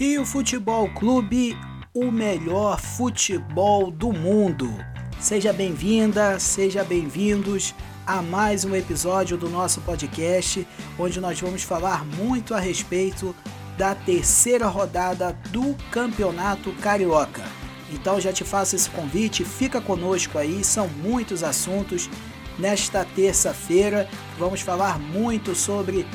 Rio Futebol Clube, o melhor futebol do mundo. Seja bem-vinda, seja bem-vindos a mais um episódio do nosso podcast, onde nós vamos falar muito a respeito da terceira rodada do Campeonato Carioca. Então já te faço esse convite, fica conosco aí, são muitos assuntos. Nesta terça-feira vamos falar muito sobre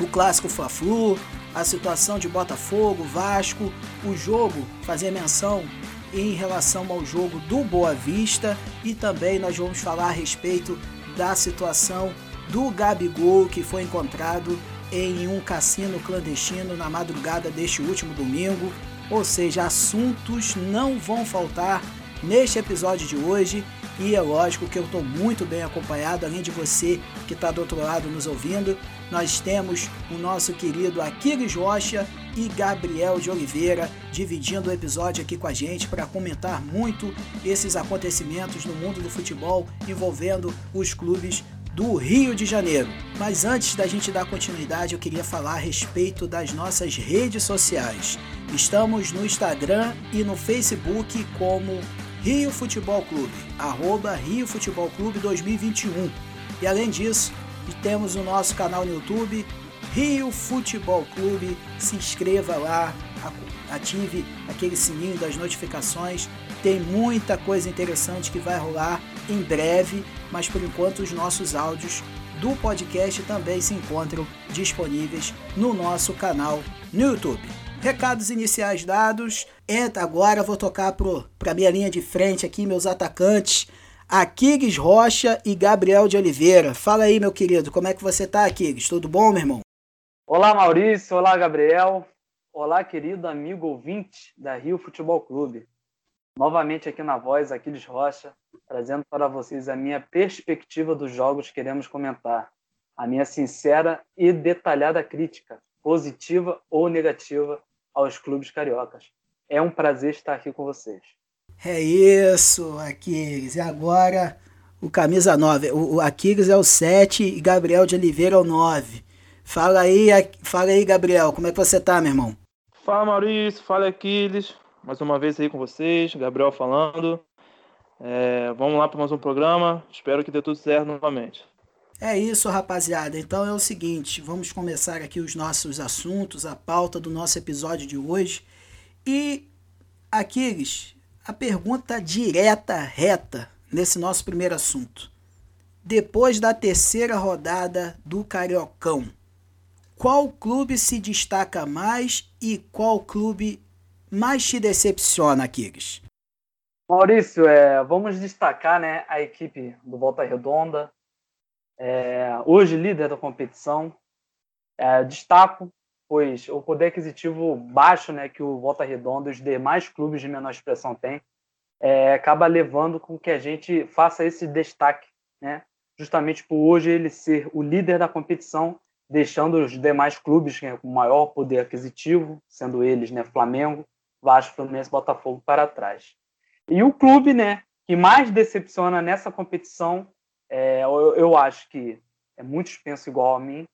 o clássico Fla-Flu, a situação de Botafogo, Vasco, o jogo, fazer menção em relação ao jogo do Boa Vista e também nós vamos falar a respeito da situação do Gabigol que foi encontrado em um cassino clandestino na madrugada deste último domingo. Ou seja, assuntos não vão faltar neste episódio de hoje e é lógico que eu estou muito bem acompanhado, além de você que está do outro lado nos ouvindo. Nós temos o nosso querido Aquiles Rocha e Gabriel de Oliveira dividindo o episódio aqui com a gente para comentar muito esses acontecimentos no mundo do futebol envolvendo os clubes do Rio de Janeiro. Mas antes da gente dar continuidade, eu queria falar a respeito das nossas redes sociais. Estamos no Instagram e no Facebook como Rio Futebol Clube, arroba Rio Futebol Clube 2021. E além disso, temos o nosso canal no YouTube, Rio Futebol Clube. Se inscreva lá, ative aquele sininho das notificações. Tem muita coisa interessante que vai rolar em breve, mas por enquanto os nossos áudios do podcast também se encontram disponíveis no nosso canal no YouTube. Recados iniciais dados. Entra agora, vou tocar para minha linha de frente aqui, meus atacantes. Aquiles Rocha e Gabriel de Oliveira. Fala aí, meu querido, como é que você tá, Aquiles? Tudo bom, meu irmão? Olá, Maurício. Olá, Gabriel. Olá, querido amigo ouvinte da Rio Futebol Clube. Novamente aqui na voz, Aquiles Rocha, trazendo para vocês a minha perspectiva dos jogos que queremos comentar. A minha sincera e detalhada crítica, positiva ou negativa, aos clubes cariocas. É um prazer estar aqui com vocês. É isso, Aquiles. E agora o camisa 9. O, o Aquiles é o 7 e Gabriel de Oliveira é o 9. Fala aí, fala aí, Gabriel, como é que você tá, meu irmão? Fala, Maurício. Fala, Aquiles. Mais uma vez aí com vocês, Gabriel falando. É, vamos lá para mais um programa. Espero que dê tudo certo novamente. É isso, rapaziada. Então é o seguinte, vamos começar aqui os nossos assuntos, a pauta do nosso episódio de hoje. E, Aquiles, a pergunta direta, reta, nesse nosso primeiro assunto. Depois da terceira rodada do Cariocão, qual clube se destaca mais e qual clube mais te decepciona, Aquiles? Maurício, é, vamos destacar né, a equipe do Volta Redonda, é, hoje líder da competição. É, destaco, pois o poder aquisitivo baixo né, que o Volta Redonda e os demais clubes de menor expressão têm é, acaba levando com que a gente faça esse destaque, né, justamente por hoje ele ser o líder da competição, deixando os demais clubes né, com maior poder aquisitivo, sendo eles né, Flamengo, Vasco, Fluminense, Botafogo para trás. E o clube né, que mais decepciona nessa competição é, eu, eu, acho que é muito expenso igual a mim,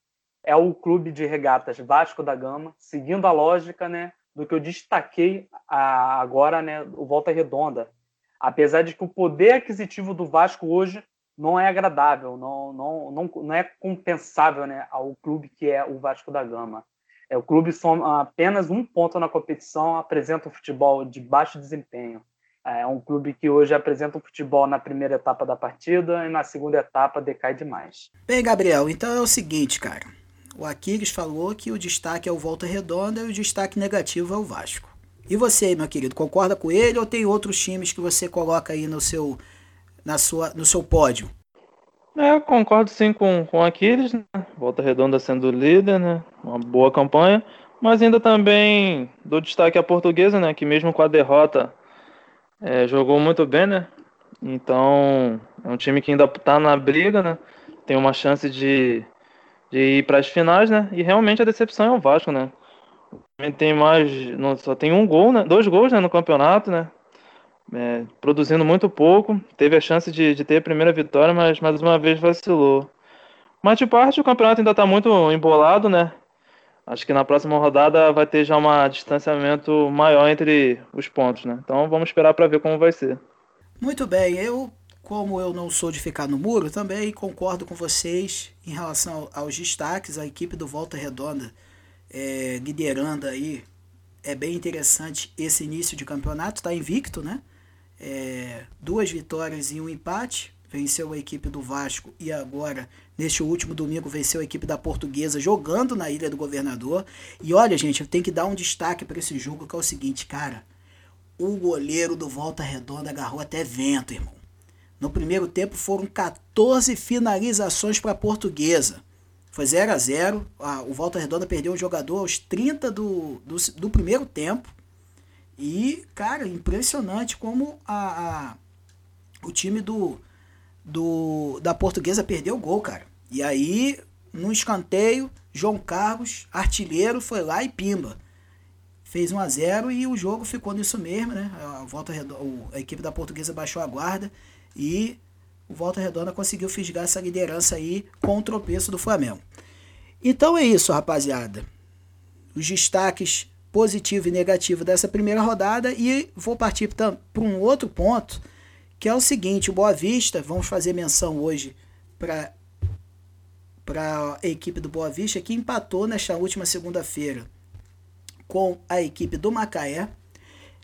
é o clube de regatas Vasco da Gama, seguindo a lógica né, do que eu destaquei agora, né, o Volta Redonda. Apesar de que o poder aquisitivo do Vasco hoje não é agradável, não, não, não, não é compensável né, ao clube que é o Vasco da Gama. É, o clube soma apenas um ponto na competição, apresenta um futebol de baixo desempenho. É um clube que hoje apresenta o futebol na primeira etapa da partida e na segunda etapa decai demais. Bem, Gabriel, então é o seguinte, cara. O Aquiles falou que o destaque é o Volta Redonda e o destaque negativo é o Vasco. E você, meu querido, concorda com ele ou tem outros times que você coloca aí no seu, na sua, no seu pódio? É, eu concordo sim com, com Aquiles, né? Volta Redonda sendo líder, né? Uma boa campanha. Mas ainda também dou destaque à portuguesa, né? Que mesmo com a derrota é, jogou muito bem, né? Então, é um time que ainda tá na briga, né? Tem uma chance de, de ir para as finais, né? E realmente a decepção é o Vasco, né? Tem mais, não, só tem um gol, né? Dois gols né, no campeonato, né? É, produzindo muito pouco, teve a chance de, de ter a primeira vitória, mas mais uma vez vacilou. Mas de parte o campeonato ainda está muito embolado, né? acho que na próxima rodada vai ter já um distanciamento maior entre os pontos, né? Então vamos esperar para ver como vai ser. Muito bem, eu, como eu não sou de ficar no muro, também concordo com vocês em relação aos destaques. A equipe do Volta Redonda é, liderando aí. É bem interessante esse início de campeonato, está invicto, né? É, duas vitórias e um empate venceu a equipe do Vasco e agora, neste último domingo, venceu a equipe da Portuguesa jogando na Ilha do Governador. E olha, gente, eu tenho que dar um destaque para esse jogo que é o seguinte, cara. O goleiro do Volta Redonda agarrou até vento, irmão. No primeiro tempo foram 14 finalizações para a Portuguesa. Foi 0 a 0 O Volta Redonda perdeu um jogador aos 30 do, do, do primeiro tempo. E, cara, impressionante como a, a o time do, do da Portuguesa perdeu o gol, cara. E aí, no escanteio, João Carlos, artilheiro, foi lá e pimba. Fez 1 a 0 e o jogo ficou nisso mesmo, né? A, volta a equipe da Portuguesa baixou a guarda e o Volta Redonda conseguiu fisgar essa liderança aí com o tropeço do Flamengo. Então é isso, rapaziada. Os destaques positivo e negativo dessa primeira rodada e vou partir para um outro ponto que é o seguinte, o Boa Vista, vamos fazer menção hoje para para a equipe do Boa Vista que empatou nesta última segunda-feira com a equipe do Macaé.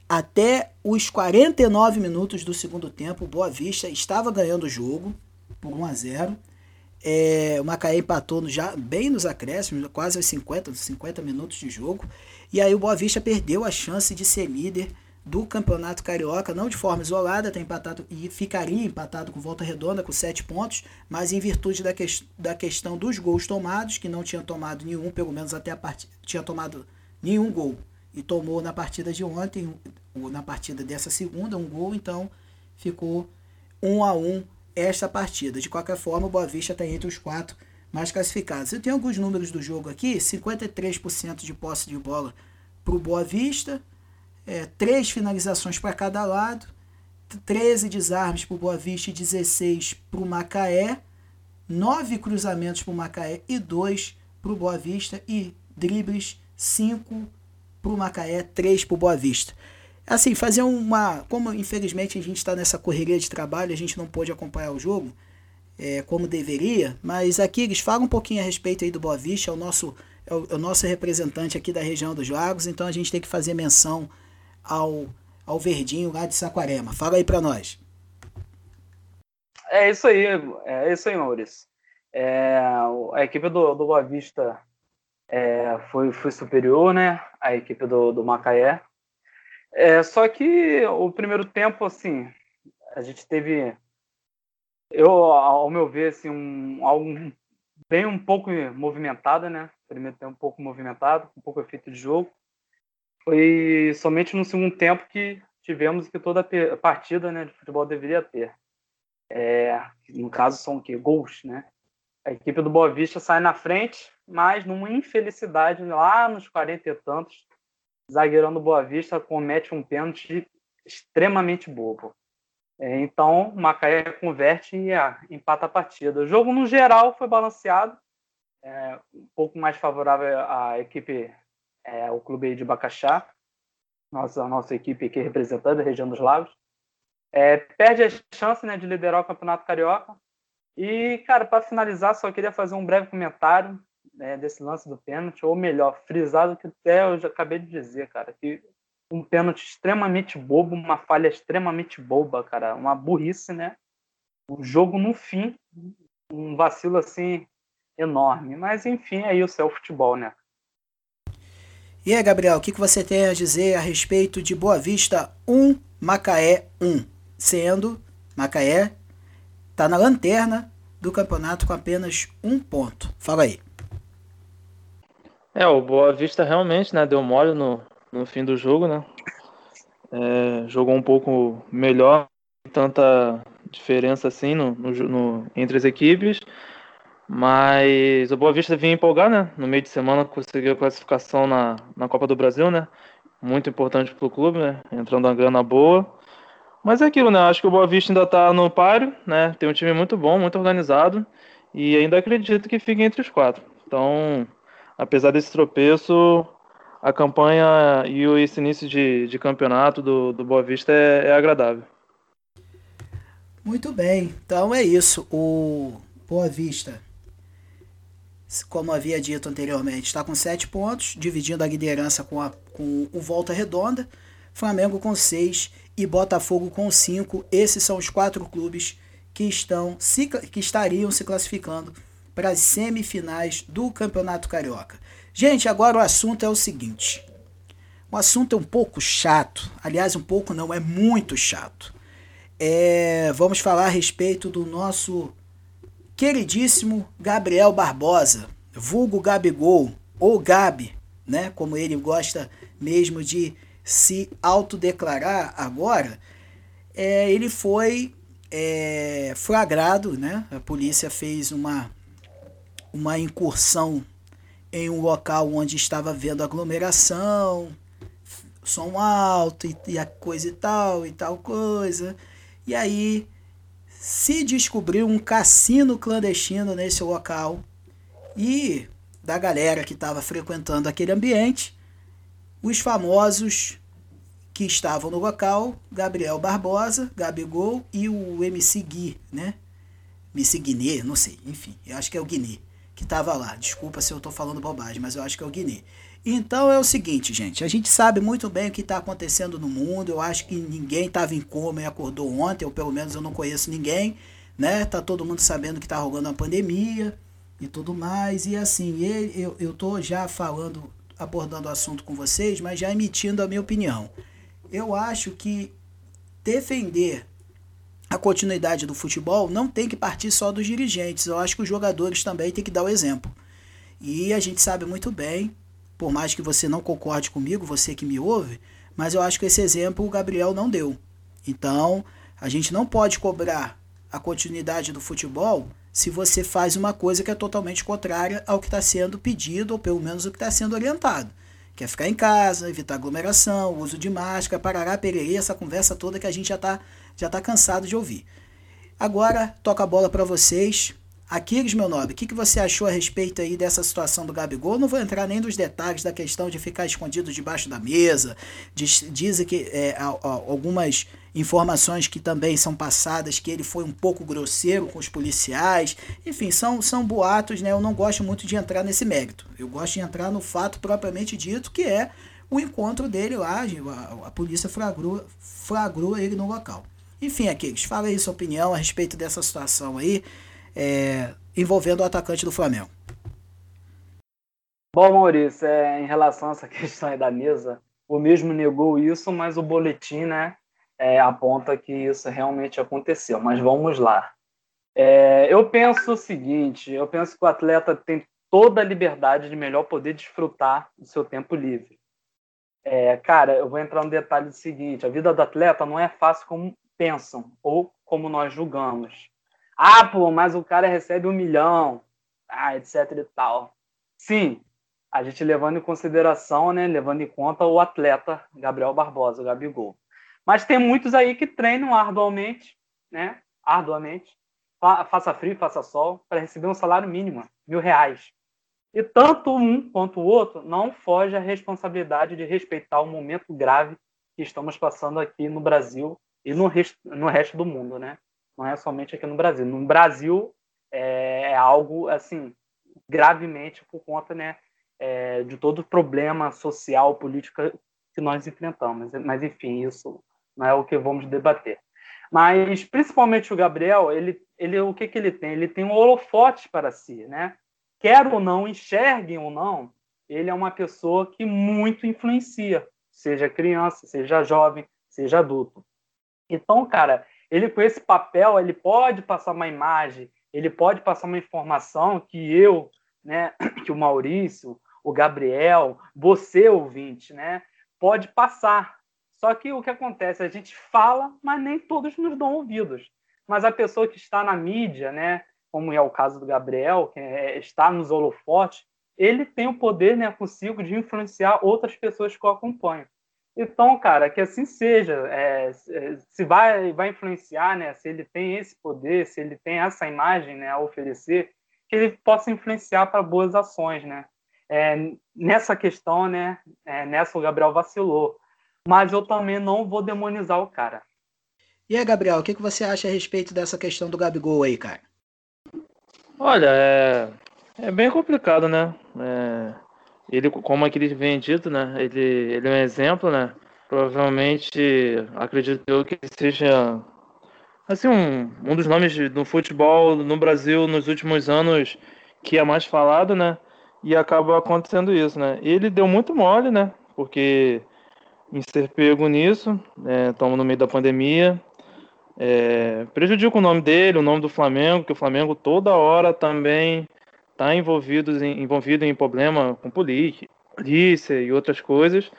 Até os 49 minutos do segundo tempo, o Boa Vista estava ganhando o jogo por 1 a 0. É, o Macaé empatou no, já bem nos acréscimos, quase aos 50, 50 minutos de jogo. E aí o Boa Vista perdeu a chance de ser líder do Campeonato Carioca, não de forma isolada, tem empatado e ficaria empatado com Volta Redonda com sete pontos, mas em virtude da, que, da questão dos gols tomados, que não tinha tomado nenhum, pelo menos até a partida, tinha tomado nenhum gol e tomou na partida de ontem, na partida dessa segunda, um gol, então ficou um a um esta partida. De qualquer forma, o Boa Vista está entre os quatro mais classificados. Eu tenho alguns números do jogo aqui: 53% de posse de bola para o Boa Vista é, três finalizações para cada lado, 13 desarmes para o Boa Vista e 16 para o Macaé, 9 cruzamentos para o Macaé e 2 para o Boa Vista e dribles 5 para o Macaé, 3 para o Boa Vista. Assim, fazer uma. Como infelizmente a gente está nessa correria de trabalho, a gente não pôde acompanhar o jogo é, como deveria, mas aqui eles falam um pouquinho a respeito aí do Boa Vista, é o nosso, é o, é o nosso representante aqui da região dos Lagos, então a gente tem que fazer menção ao, ao Verdinho lá de Saquarema. Fala aí para nós. É isso aí, é isso aí, Maurício. É, a equipe do, do Boa Vista é, foi, foi superior, né? A equipe do, do Macaé. É, só que o primeiro tempo, assim, a gente teve, eu, ao meu ver, assim, um, algo bem um pouco movimentado, né? Primeiro tempo um pouco movimentado, um pouco efeito de jogo. Foi somente no segundo tempo que tivemos que toda partida né, de futebol deveria ter. É, no caso, são o quê? Gols, né? A equipe do Boa Vista sai na frente, mas numa infelicidade lá nos 40 e tantos, zagueirão do Boa Vista comete um pênalti extremamente bobo. É, então, o Macaé converte e é, empata a partida. O jogo, no geral, foi balanceado, é, um pouco mais favorável à equipe é, o clube de Bacaxá, nossa, nossa equipe aqui representando a região dos lagos. É, perde a chance né, de liderar o Campeonato Carioca. E, cara, para finalizar, só queria fazer um breve comentário né, desse lance do pênalti, ou melhor, frisado que até eu já acabei de dizer, cara, que um pênalti extremamente bobo, uma falha extremamente boba, cara, uma burrice, né? Um jogo no fim, um vacilo assim enorme. Mas enfim, é isso, é o futebol, né? E aí, Gabriel, o que, que você tem a dizer a respeito de Boa Vista 1, Macaé 1? Sendo Macaé está na lanterna do campeonato com apenas um ponto. Fala aí. É, o Boa Vista realmente né, deu mole no, no fim do jogo, né? É, jogou um pouco melhor, tanta diferença assim no, no, no, entre as equipes. Mas o Boa Vista vinha empolgar, né? No meio de semana conseguiu a classificação na, na Copa do Brasil, né? Muito importante para o clube, né? Entrando uma grana boa. Mas é aquilo, né? Acho que o Boa Vista ainda está no páreo, né? Tem um time muito bom, muito organizado. E ainda acredito que fique entre os quatro. Então, apesar desse tropeço, a campanha e esse início de, de campeonato do, do Boa Vista é, é agradável. Muito bem, então é isso. O Boa Vista, como havia dito anteriormente, está com sete pontos, dividindo a liderança com, a, com o Volta Redonda, Flamengo com seis e Botafogo com cinco. Esses são os quatro clubes que, estão, se, que estariam se classificando para as semifinais do Campeonato Carioca. Gente, agora o assunto é o seguinte. O assunto é um pouco chato, aliás, um pouco não, é muito chato. É, vamos falar a respeito do nosso queridíssimo Gabriel Barbosa, vulgo Gabigol, ou Gabi, né, como ele gosta mesmo de se autodeclarar agora, é, ele foi é, flagrado, né, a polícia fez uma, uma incursão em um local onde estava vendo aglomeração, som alto e, e a coisa e tal e tal coisa. E aí se descobriu um cassino clandestino nesse local e da galera que estava frequentando aquele ambiente, os famosos que estavam no local, Gabriel Barbosa, Gabigol e o MC Gui, né? MC Guiné, não sei, enfim, eu acho que é o Guiné que estava lá. Desculpa se eu estou falando bobagem, mas eu acho que é o Guiné. Então é o seguinte, gente, a gente sabe muito bem o que está acontecendo no mundo. Eu acho que ninguém estava em coma e acordou ontem, ou pelo menos eu não conheço ninguém, né? Tá todo mundo sabendo que está rolando a pandemia e tudo mais. E assim, eu, eu já falando, abordando o assunto com vocês, mas já emitindo a minha opinião. Eu acho que defender a continuidade do futebol não tem que partir só dos dirigentes. Eu acho que os jogadores também têm que dar o exemplo. E a gente sabe muito bem por mais que você não concorde comigo, você que me ouve, mas eu acho que esse exemplo o Gabriel não deu. Então, a gente não pode cobrar a continuidade do futebol se você faz uma coisa que é totalmente contrária ao que está sendo pedido, ou pelo menos o que está sendo orientado. Que é ficar em casa, evitar aglomeração, uso de máscara, parará, pererê, essa conversa toda que a gente já está já tá cansado de ouvir. Agora, toca a bola para vocês. Aquiles, meu nobre, o que, que você achou a respeito aí dessa situação do Gabigol? Não vou entrar nem nos detalhes da questão de ficar escondido debaixo da mesa. Diz, dizem que é, algumas informações que também são passadas que ele foi um pouco grosseiro com os policiais. Enfim, são, são boatos, né? Eu não gosto muito de entrar nesse mérito. Eu gosto de entrar no fato propriamente dito, que é o encontro dele lá. A, a polícia flagrou, flagrou ele no local. Enfim, Aquiles, fala aí sua opinião a respeito dessa situação aí é, envolvendo o atacante do Flamengo. Bom, Maurício, é, em relação a essa questão aí da mesa, o mesmo negou isso, mas o boletim né, é, aponta que isso realmente aconteceu. Mas vamos lá. É, eu penso o seguinte: eu penso que o atleta tem toda a liberdade de melhor poder desfrutar do seu tempo livre. É, cara, eu vou entrar no detalhe do seguinte: a vida do atleta não é fácil como pensam ou como nós julgamos. Ah, pô, mas o cara recebe um milhão, ah, etc e tal. Sim, a gente levando em consideração, né, levando em conta o atleta Gabriel Barbosa, o Gabigol. Mas tem muitos aí que treinam arduamente, né, arduamente, fa faça frio, faça sol, para receber um salário mínimo, mil reais. E tanto um quanto o outro não foge à responsabilidade de respeitar o momento grave que estamos passando aqui no Brasil e no resto, no resto do mundo, né? não é somente aqui no Brasil. No Brasil é, é algo assim gravemente por conta né, é, de todo o problema social, político que nós enfrentamos. Mas enfim, isso não é o que vamos debater. Mas principalmente o Gabriel, ele, ele o que, que ele tem? Ele tem um holofote para si, né? Quer ou não, enxerguem ou não, ele é uma pessoa que muito influencia, seja criança, seja jovem, seja adulto. Então, cara, ele com esse papel, ele pode passar uma imagem, ele pode passar uma informação que eu, né, que o Maurício, o Gabriel, você ouvinte, né, pode passar. Só que o que acontece, a gente fala, mas nem todos nos dão ouvidos. Mas a pessoa que está na mídia, né, como é o caso do Gabriel, que é, está nos holofotes, ele tem o poder, né, consigo de influenciar outras pessoas que o acompanham. Então, cara, que assim seja. É, é, se vai, vai influenciar, né? Se ele tem esse poder, se ele tem essa imagem, né, a oferecer, que ele possa influenciar para boas ações, né? é, nessa questão, né? É, nessa o Gabriel vacilou. Mas eu também não vou demonizar o cara. E aí, Gabriel, o que, que você acha a respeito dessa questão do Gabigol aí, cara? Olha, é, é bem complicado, né? É, ele, como aquele vem dito, né? Ele, ele é um exemplo, né? Provavelmente, acredito eu que seja assim um, um dos nomes do futebol no Brasil nos últimos anos que é mais falado, né? E acaba acontecendo isso, né? Ele deu muito mole, né? Porque em ser pego nisso, estamos né? no meio da pandemia, é, prejudica o nome dele, o nome do Flamengo, que o Flamengo toda hora também está envolvido em, envolvido em problema com polícia, polícia e outras coisas.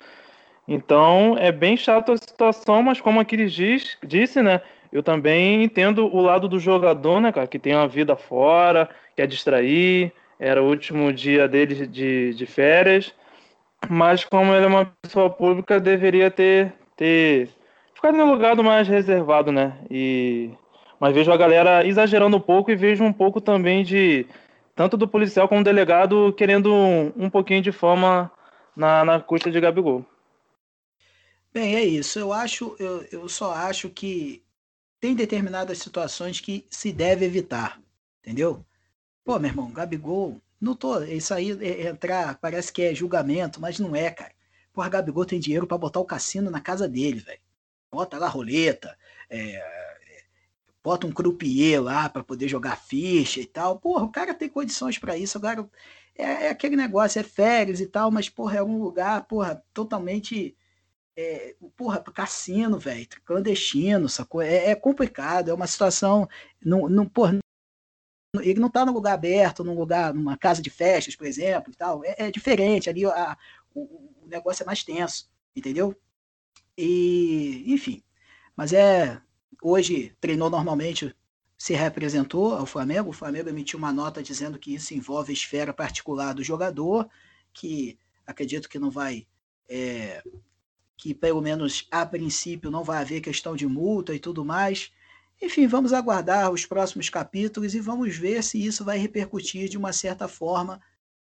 Então é bem chato a situação, mas como aquele diz, disse, né? Eu também entendo o lado do jogador, né, cara, que tem uma vida fora, quer distrair, era o último dia dele de, de férias, mas como ele é uma pessoa pública, deveria ter, ter ficado um lugar mais reservado, né? E mas vejo a galera exagerando um pouco e vejo um pouco também de tanto do policial como do delegado querendo um, um pouquinho de fama na, na custa de Gabigol. Bem, é isso. Eu acho, eu, eu só acho que tem determinadas situações que se deve evitar, entendeu? Pô, meu irmão, Gabigol, não tô, isso aí é, é entrar, parece que é julgamento, mas não é, cara. Porra, Gabigol tem dinheiro para botar o cassino na casa dele, velho bota lá roleta, é, bota um croupier lá para poder jogar ficha e tal. Porra, o cara tem condições para isso. Agora, é, é, aquele negócio, é férias e tal, mas, porra, é um lugar, porra, totalmente. É, porra, cassino, velho, clandestino, sacou? É, é, complicado, é uma situação. Não, não, porra, ele não tá num lugar aberto, num lugar, numa casa de festas, por exemplo, e tal. É, é diferente, ali a, o, o negócio é mais tenso, entendeu? E, enfim. Mas é. Hoje treinou normalmente, se representou ao Flamengo. O Flamengo emitiu uma nota dizendo que isso envolve a esfera particular do jogador, que acredito que não vai. É, que pelo menos a princípio não vai haver questão de multa e tudo mais. Enfim, vamos aguardar os próximos capítulos e vamos ver se isso vai repercutir de uma certa forma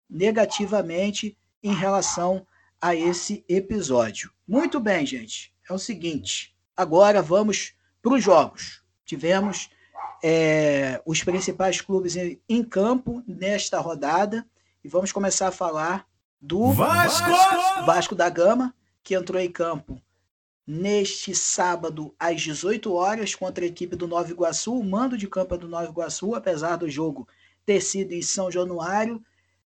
negativamente em relação a esse episódio. Muito bem, gente. É o seguinte. Agora vamos para os jogos. Tivemos é, os principais clubes em, em, campo nesta rodada e vamos começar a falar do Vasco! Vasco da Gama, que entrou em campo neste sábado às 18 horas contra a equipe do Nova Iguaçu. O mando de campo é do Nova Iguaçu, apesar do jogo ter sido em São Januário.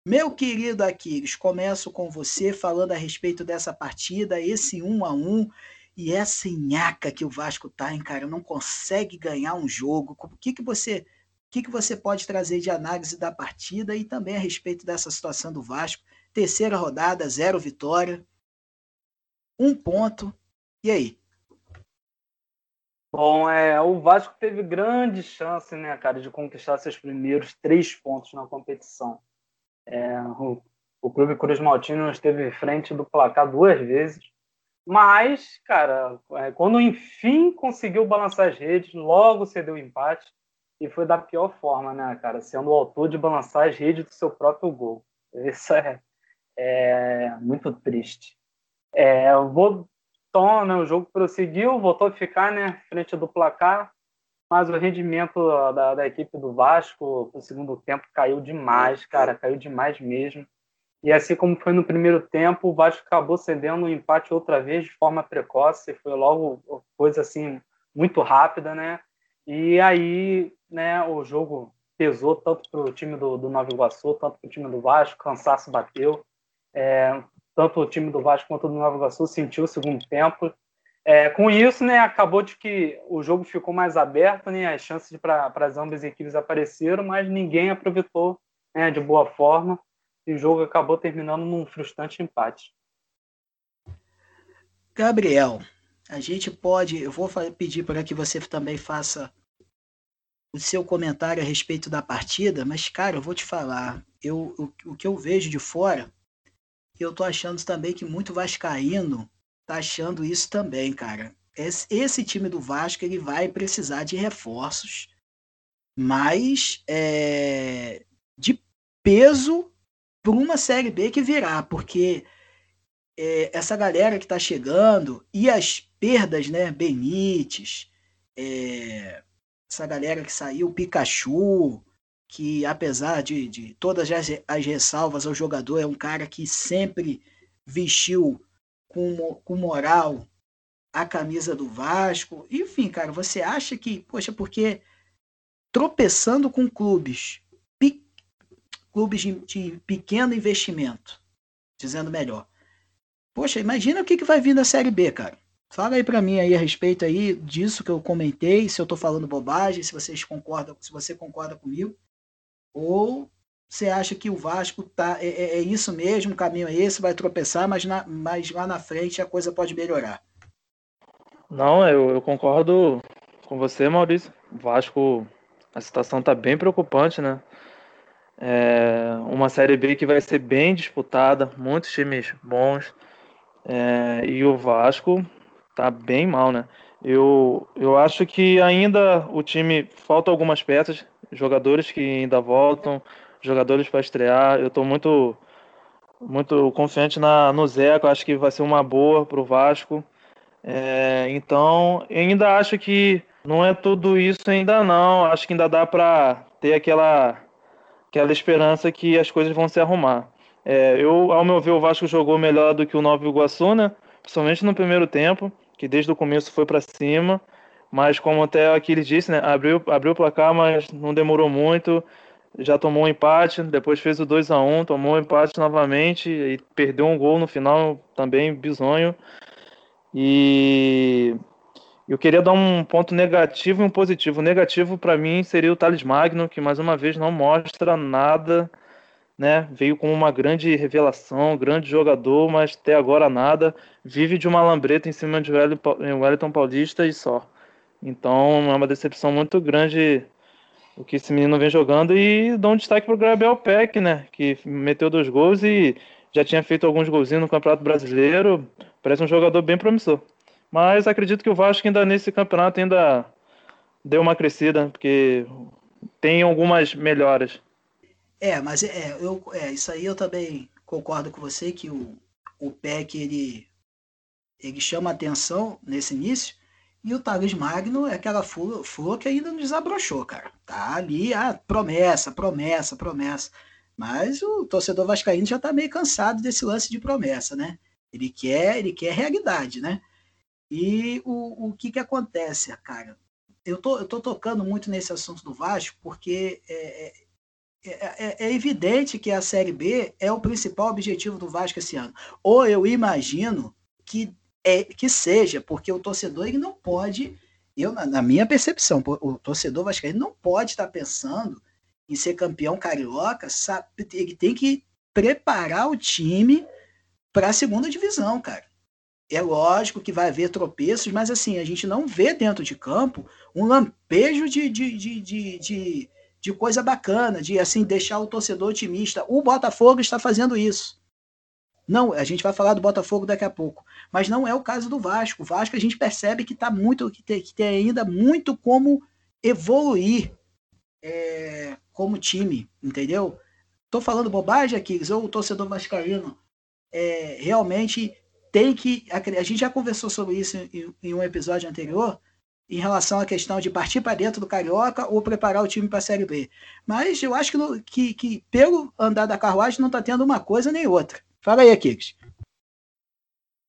Meu querido Aquiles, começo com você falando a respeito dessa partida, esse 1 a 1 e essa nhaca que o Vasco tá, hein, cara, não consegue ganhar um jogo. O que que você, o que que você pode trazer de análise da partida e também a respeito dessa situação do Vasco? Terceira rodada, zero vitória, um ponto. E aí? Bom, é, o Vasco teve grande chance, né, cara, de conquistar seus primeiros três pontos na competição. É, o, o Clube Cruz Maltino esteve frente do placar duas vezes, mas, cara, é, quando enfim conseguiu balançar as redes, logo cedeu o empate e foi da pior forma, né, cara? Sendo o autor de balançar as redes do seu próprio gol. Isso é, é muito triste. É, voltou, né, o jogo prosseguiu, voltou a ficar né, frente do placar, mas o rendimento da, da equipe do Vasco no segundo tempo caiu demais, cara, caiu demais mesmo. E assim como foi no primeiro tempo, o Vasco acabou cedendo o um empate outra vez de forma precoce, foi logo coisa assim muito rápida, né? E aí, né, o jogo pesou tanto para o time do, do Nova Iguaçu, tanto para o time do Vasco, cansaço bateu. É, tanto o time do Vasco quanto do Nova Iguaçu sentiu o segundo tempo é, com isso, né, acabou de que o jogo ficou mais aberto, né, as chances para as ambas equipes apareceram, mas ninguém aproveitou né, de boa forma e o jogo acabou terminando num frustrante empate. Gabriel, a gente pode, eu vou pedir para que você também faça o seu comentário a respeito da partida, mas cara, eu vou te falar, eu, o, o que eu vejo de fora, eu tô achando também que muito vascaíno tá achando isso também, cara. Esse, esse time do Vasco ele vai precisar de reforços, mas é, de peso para uma Série B que virá, porque é, essa galera que está chegando e as perdas, né? Benítez, é, essa galera que saiu, Pikachu, que apesar de, de todas as, as ressalvas ao jogador, é um cara que sempre vestiu com, com moral a camisa do Vasco. Enfim, cara, você acha que, poxa, porque tropeçando com clubes, clubes de, de, pequeno investimento, dizendo melhor. Poxa, imagina o que, que vai vir da Série B, cara. Fala aí para mim aí a respeito aí disso que eu comentei, se eu tô falando bobagem, se vocês concordam, se você concorda comigo, ou você acha que o Vasco tá é, é, é isso mesmo, o caminho é esse, vai tropeçar, mas, na, mas lá na frente a coisa pode melhorar. Não, eu, eu concordo com você, Maurício. O Vasco, a situação tá bem preocupante, né? É uma Série B que vai ser bem disputada, muitos times bons. É, e o Vasco tá bem mal, né? Eu, eu acho que ainda o time falta algumas peças, jogadores que ainda voltam, jogadores para estrear. Eu estou muito muito confiante na, no Zeca, acho que vai ser uma boa para o Vasco. É, então, ainda acho que não é tudo isso ainda não. Acho que ainda dá para ter aquela aquela esperança que as coisas vão se arrumar. É, eu, ao meu ver, o Vasco jogou melhor do que o Nova Iguaçu, né? Principalmente no primeiro tempo que desde o começo foi para cima, mas como até aqui ele disse, né, abriu, abriu o placar, mas não demorou muito, já tomou um empate, depois fez o 2 a 1 tomou um empate novamente e perdeu um gol no final também bizonho. E eu queria dar um ponto negativo e um positivo. O negativo para mim seria o Thales Magno, que mais uma vez não mostra nada né? Veio como uma grande revelação, grande jogador, mas até agora nada. Vive de uma lambreta em cima de Wellington Paulista e só. Então é uma decepção muito grande o que esse menino vem jogando e dou um destaque para o Gabriel Peck, né? Que meteu dois gols e já tinha feito alguns golzinhos no Campeonato Brasileiro. Parece um jogador bem promissor. Mas acredito que o Vasco ainda nesse campeonato ainda deu uma crescida, porque tem algumas melhoras. É, mas é, eu, é, isso aí eu também concordo com você que o, o PEC ele, ele chama atenção nesse início. E o Thales Magno é aquela flor, flor que ainda não desabrochou, cara. Tá ali, ah, promessa, promessa, promessa. Mas o torcedor vascaíno já tá meio cansado desse lance de promessa, né? Ele quer, ele quer realidade, né? E o, o que que acontece, cara? Eu tô, eu tô tocando muito nesse assunto do Vasco porque é, é é, é, é, evidente que a Série B é o principal objetivo do Vasco esse ano. Ou eu imagino que, é, que seja, porque o torcedor ele não pode, eu na minha percepção, o torcedor vascaíno não pode estar pensando em ser campeão carioca, sabe? ele tem que preparar o time para a segunda divisão, cara. É lógico que vai haver tropeços, mas assim, a gente não vê dentro de campo um lampejo de, de, de, de, de coisa bacana, de assim deixar o torcedor otimista. O Botafogo está fazendo isso. Não, a gente vai falar do Botafogo daqui a pouco, mas não é o caso do Vasco. O Vasco a gente percebe que está muito, que tem, que tem, ainda muito como evoluir é, como time, entendeu? Tô falando bobagem aqui, ou o torcedor vascaíno é, realmente tem que. A gente já conversou sobre isso em, em um episódio anterior em relação à questão de partir para dentro do Carioca ou preparar o time para a Série B. Mas eu acho que, que, que pelo andar da carruagem não está tendo uma coisa nem outra. Fala aí, Kicks.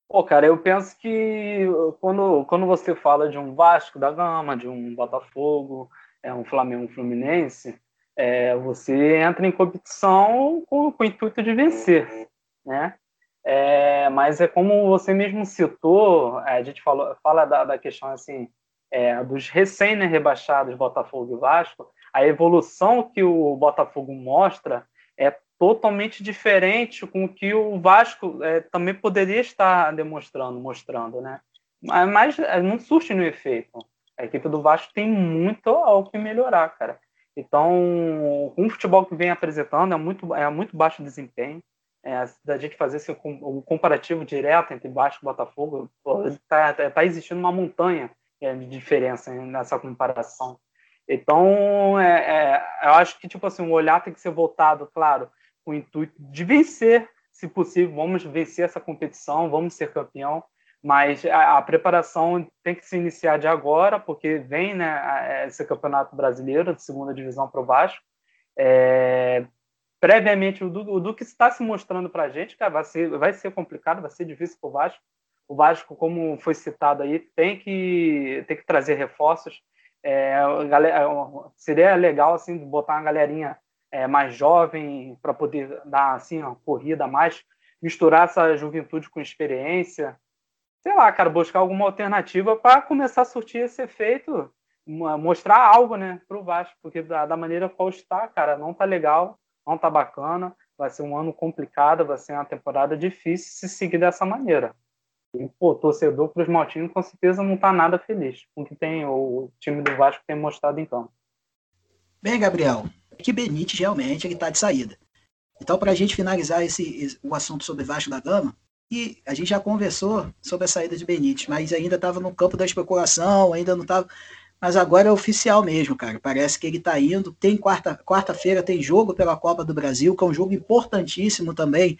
Pô, cara, eu penso que quando, quando você fala de um Vasco da Gama, de um Botafogo, é um Flamengo um Fluminense, é, você entra em competição com, com o intuito de vencer, né? É, mas é como você mesmo citou, a gente falou, fala da, da questão assim, é, dos recém-rebaixados Botafogo e Vasco, a evolução que o Botafogo mostra é totalmente diferente com o que o Vasco é, também poderia estar demonstrando, mostrando, né? Mas é, não surte no efeito. A equipe do Vasco tem muito ao que melhorar, cara. Então, com o futebol que vem apresentando é muito, é muito baixo desempenho. É, da gente fazer esse, um comparativo direto entre Vasco e Botafogo, está tá existindo uma montanha é, de diferença nessa comparação. Então, é, é, eu acho que tipo assim, o olhar tem que ser voltado, claro, com o intuito de vencer, se possível, vamos vencer essa competição, vamos ser campeão, mas a, a preparação tem que se iniciar de agora, porque vem né, esse campeonato brasileiro de segunda divisão para o Vasco. É, previamente, o o do que está se mostrando para a gente, cara, vai ser, vai ser complicado, vai ser difícil para o Vasco. O Vasco, como foi citado aí, tem que, tem que trazer reforços. É, galera, seria legal assim botar uma galerinha é, mais jovem para poder dar assim uma corrida mais, misturar essa juventude com experiência, sei lá, cara, buscar alguma alternativa para começar a surtir esse efeito, mostrar algo, né, pro Vasco, porque da, da maneira qual está, cara, não tá legal, não tá bacana, vai ser um ano complicado, vai ser uma temporada difícil se seguir dessa maneira. E, pô, torcedor para os Maltinhos com certeza não tá nada feliz com o que tem o time do Vasco tem mostrado em campo. Bem, Gabriel, que Benítez realmente ele tá de saída. Então, para a gente finalizar esse, o assunto sobre Vasco da Gama, e a gente já conversou sobre a saída de Benítez, mas ainda estava no campo da especulação, ainda não estava. Mas agora é oficial mesmo, cara. Parece que ele está indo. Tem quarta, quarta-feira tem jogo pela Copa do Brasil, que é um jogo importantíssimo também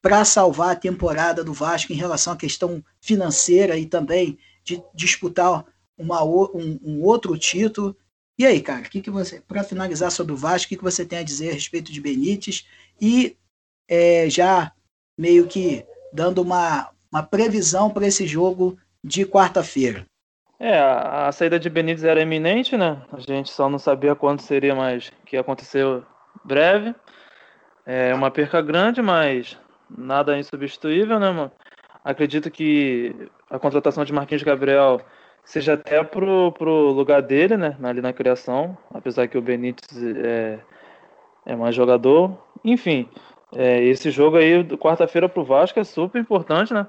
para salvar a temporada do Vasco em relação à questão financeira e também de disputar uma, um, um outro título. E aí, cara, que que você, para finalizar sobre o Vasco, o que, que você tem a dizer a respeito de Benítez e é, já meio que dando uma, uma previsão para esse jogo de quarta-feira. É, a, a, saída de Benítez era iminente, né? A gente só não sabia quando seria, mas que aconteceu breve. É uma perca grande, mas nada insubstituível, né, mano? Acredito que a contratação de Marquinhos Gabriel seja até pro, pro lugar dele, né? Ali na criação, apesar que o Benítez é, é mais jogador. Enfim, é, esse jogo aí, quarta-feira pro Vasco, é super importante, né?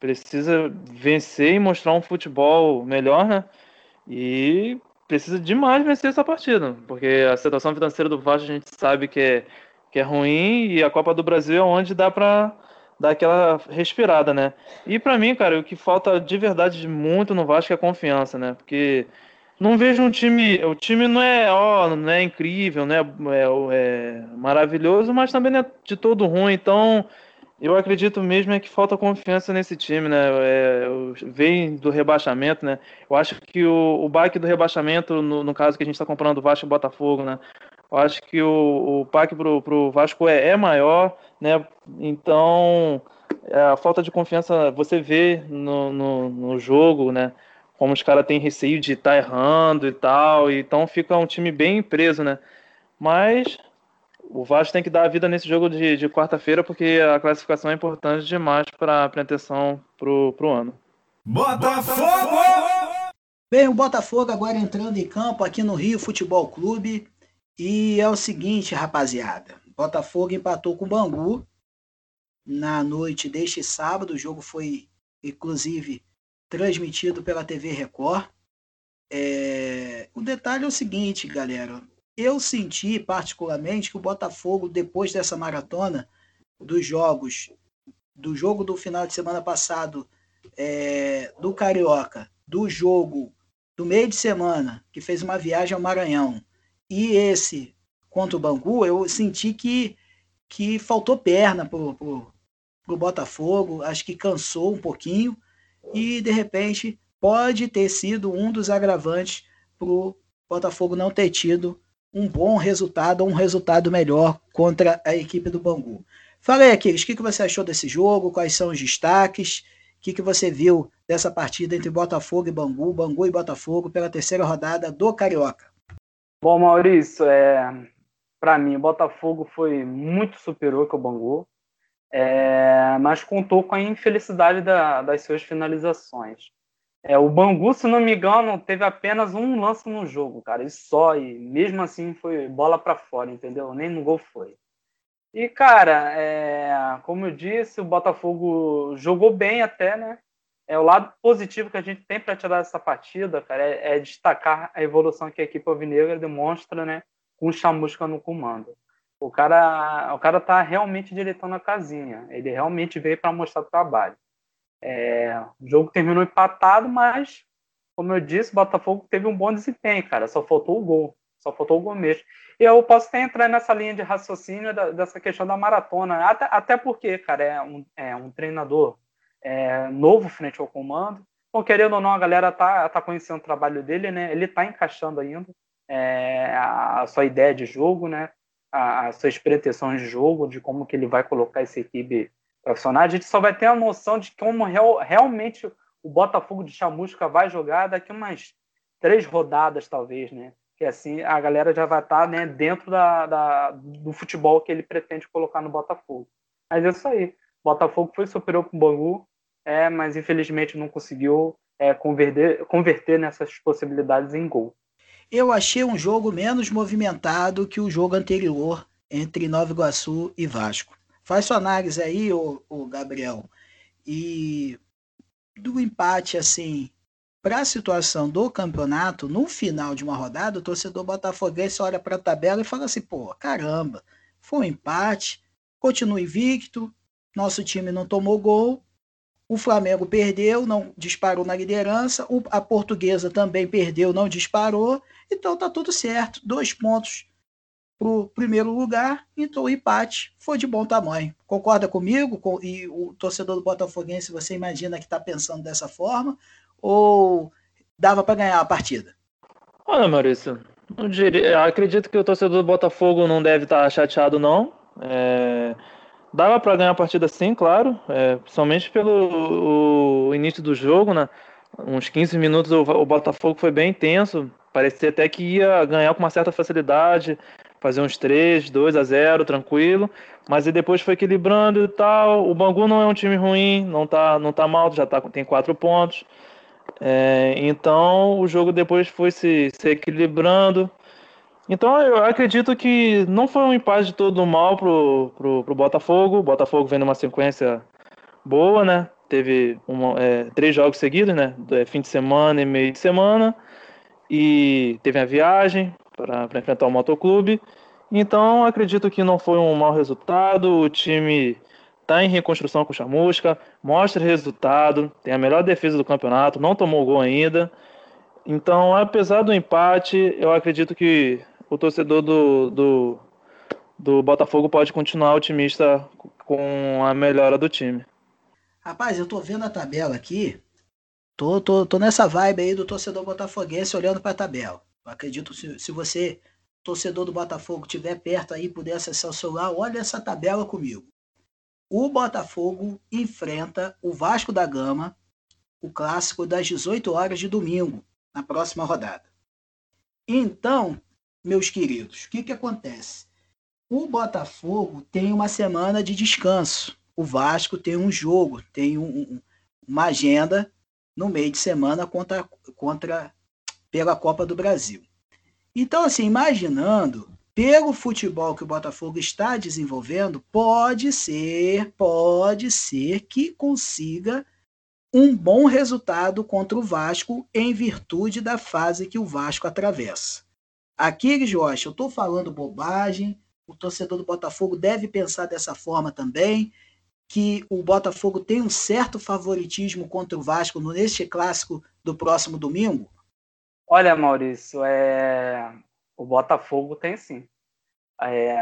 Precisa vencer e mostrar um futebol melhor, né? E precisa demais vencer essa partida, porque a situação financeira do Vasco a gente sabe que é, que é ruim e a Copa do Brasil é onde dá pra dar aquela respirada, né? E para mim, cara, o que falta de verdade muito no Vasco é confiança, né? Porque não vejo um time. O time não é, ó, não é incrível, né? É, é maravilhoso, mas também não é de todo ruim. Então, eu acredito mesmo é que falta confiança nesse time, né? É, vem do rebaixamento, né? Eu acho que o, o baque do rebaixamento, no, no caso que a gente está comprando Vasco e Botafogo, né? Eu acho que o, o baque pro, pro Vasco é, é maior, né? Então, é, a falta de confiança você vê no, no, no jogo, né? como os caras têm receio de estar tá errando e tal, então fica um time bem preso, né? Mas o Vasco tem que dar a vida nesse jogo de, de quarta-feira, porque a classificação é importante demais para a pretensão pro, pro ano. Botafogo! Bem, o Botafogo agora entrando em campo aqui no Rio Futebol Clube. E é o seguinte, rapaziada. Botafogo empatou com o Bangu na noite deste sábado. O jogo foi, inclusive, transmitido pela TV Record. É... O detalhe é o seguinte, galera. Eu senti particularmente que o Botafogo, depois dessa maratona dos jogos, do jogo do final de semana passado, é... do Carioca, do jogo do meio de semana, que fez uma viagem ao Maranhão, e esse contra o Bangu, eu senti que, que faltou perna pro, pro, pro Botafogo, acho que cansou um pouquinho e de repente pode ter sido um dos agravantes para o Botafogo não ter tido um bom resultado ou um resultado melhor contra a equipe do Bangu. Fala aí, Aquiles, o que, que você achou desse jogo? Quais são os destaques? O que, que você viu dessa partida entre Botafogo e Bangu, Bangu e Botafogo, pela terceira rodada do Carioca? Bom, Maurício, é, para mim, o Botafogo foi muito superior que o Bangu é, mas contou com a infelicidade da, das suas finalizações. É, o Bangu, se não me engano, teve apenas um lance no jogo, cara, e só, e mesmo assim foi bola para fora, entendeu? Nem no gol foi. E, cara, é, como eu disse, o Botafogo jogou bem até, né? É o lado positivo que a gente tem para tirar dessa partida, cara, é, é, destacar a evolução que a equipe alvinegra demonstra, né? Com o Chamusca no comando. O cara, o cara tá realmente direitando a casinha. Ele realmente veio para mostrar trabalho. É, o jogo terminou empatado, mas, como eu disse, o Botafogo teve um bom desempenho, cara. Só faltou o gol. Só faltou o gol mesmo. E eu posso até entrar nessa linha de raciocínio da, dessa questão da maratona. Até, até porque, cara, é um, é um treinador é, novo frente ao comando. Bom, querendo ou não, a galera tá, tá conhecendo o trabalho dele, né? Ele tá encaixando ainda é, a sua ideia de jogo, né? As suas pretensões de jogo, de como que ele vai colocar essa equipe profissional. A gente só vai ter a noção de como real, realmente o Botafogo de Chamusca vai jogar daqui umas três rodadas, talvez, né? Que assim a galera já vai estar tá, né, dentro da, da, do futebol que ele pretende colocar no Botafogo. Mas é isso aí. Botafogo foi superior para o Bangu, é, mas infelizmente não conseguiu é, converter, converter nessas possibilidades em gol. Eu achei um jogo menos movimentado que o jogo anterior entre Nova Iguaçu e Vasco. Faz sua análise aí, o, Gabriel. E do empate, assim, para a situação do campeonato, no final de uma rodada, o torcedor botafoguense olha para a tabela e fala assim: pô, caramba, foi um empate, continua invicto, nosso time não tomou gol, o Flamengo perdeu, não disparou na liderança. a portuguesa também perdeu, não disparou. Então tá tudo certo. Dois pontos para o primeiro lugar. Então o empate foi de bom tamanho. Concorda comigo? E o torcedor do Botafoguense, você imagina que está pensando dessa forma? Ou dava para ganhar a partida? Olha, Maurício, diria, acredito que o torcedor do Botafogo não deve estar tá chateado, não. É, Dava para ganhar a partida sim, claro, é, principalmente pelo o início do jogo, né? Uns 15 minutos o, o Botafogo foi bem intenso, parecia até que ia ganhar com uma certa facilidade, fazer uns 3, 2 a 0, tranquilo, mas depois foi equilibrando e tal. O Bangu não é um time ruim, não tá, não tá mal, já tá, tem quatro pontos. É, então o jogo depois foi se, se equilibrando. Então eu acredito que não foi um empate de todo mal pro, pro, pro Botafogo. O Botafogo vem numa sequência boa, né? Teve uma, é, três jogos seguidos, né? É, fim de semana e meio de semana. E teve a viagem para enfrentar o motoclube. Então acredito que não foi um mau resultado. O time está em reconstrução com o Chamusca, mostra resultado, tem a melhor defesa do campeonato, não tomou gol ainda. Então, apesar do empate, eu acredito que o torcedor do, do, do Botafogo pode continuar otimista com a melhora do time. Rapaz, eu tô vendo a tabela aqui. Tô, tô, tô nessa vibe aí do torcedor botafoguense olhando para a tabela. Acredito se, se você, torcedor do Botafogo, tiver perto aí puder acessar o celular, olha essa tabela comigo. O Botafogo enfrenta o Vasco da Gama, o clássico das 18 horas de domingo, na próxima rodada. Então, meus queridos, o que, que acontece? O Botafogo tem uma semana de descanso. O Vasco tem um jogo, tem um, uma agenda no meio de semana contra, contra pela Copa do Brasil. Então, assim, imaginando, pelo futebol que o Botafogo está desenvolvendo, pode ser, pode ser que consiga um bom resultado contra o Vasco em virtude da fase que o Vasco atravessa. Aqui, Jorge, eu estou falando bobagem. O torcedor do Botafogo deve pensar dessa forma também, que o Botafogo tem um certo favoritismo contra o Vasco neste clássico do próximo domingo? Olha, Maurício, é... o Botafogo tem sim. É...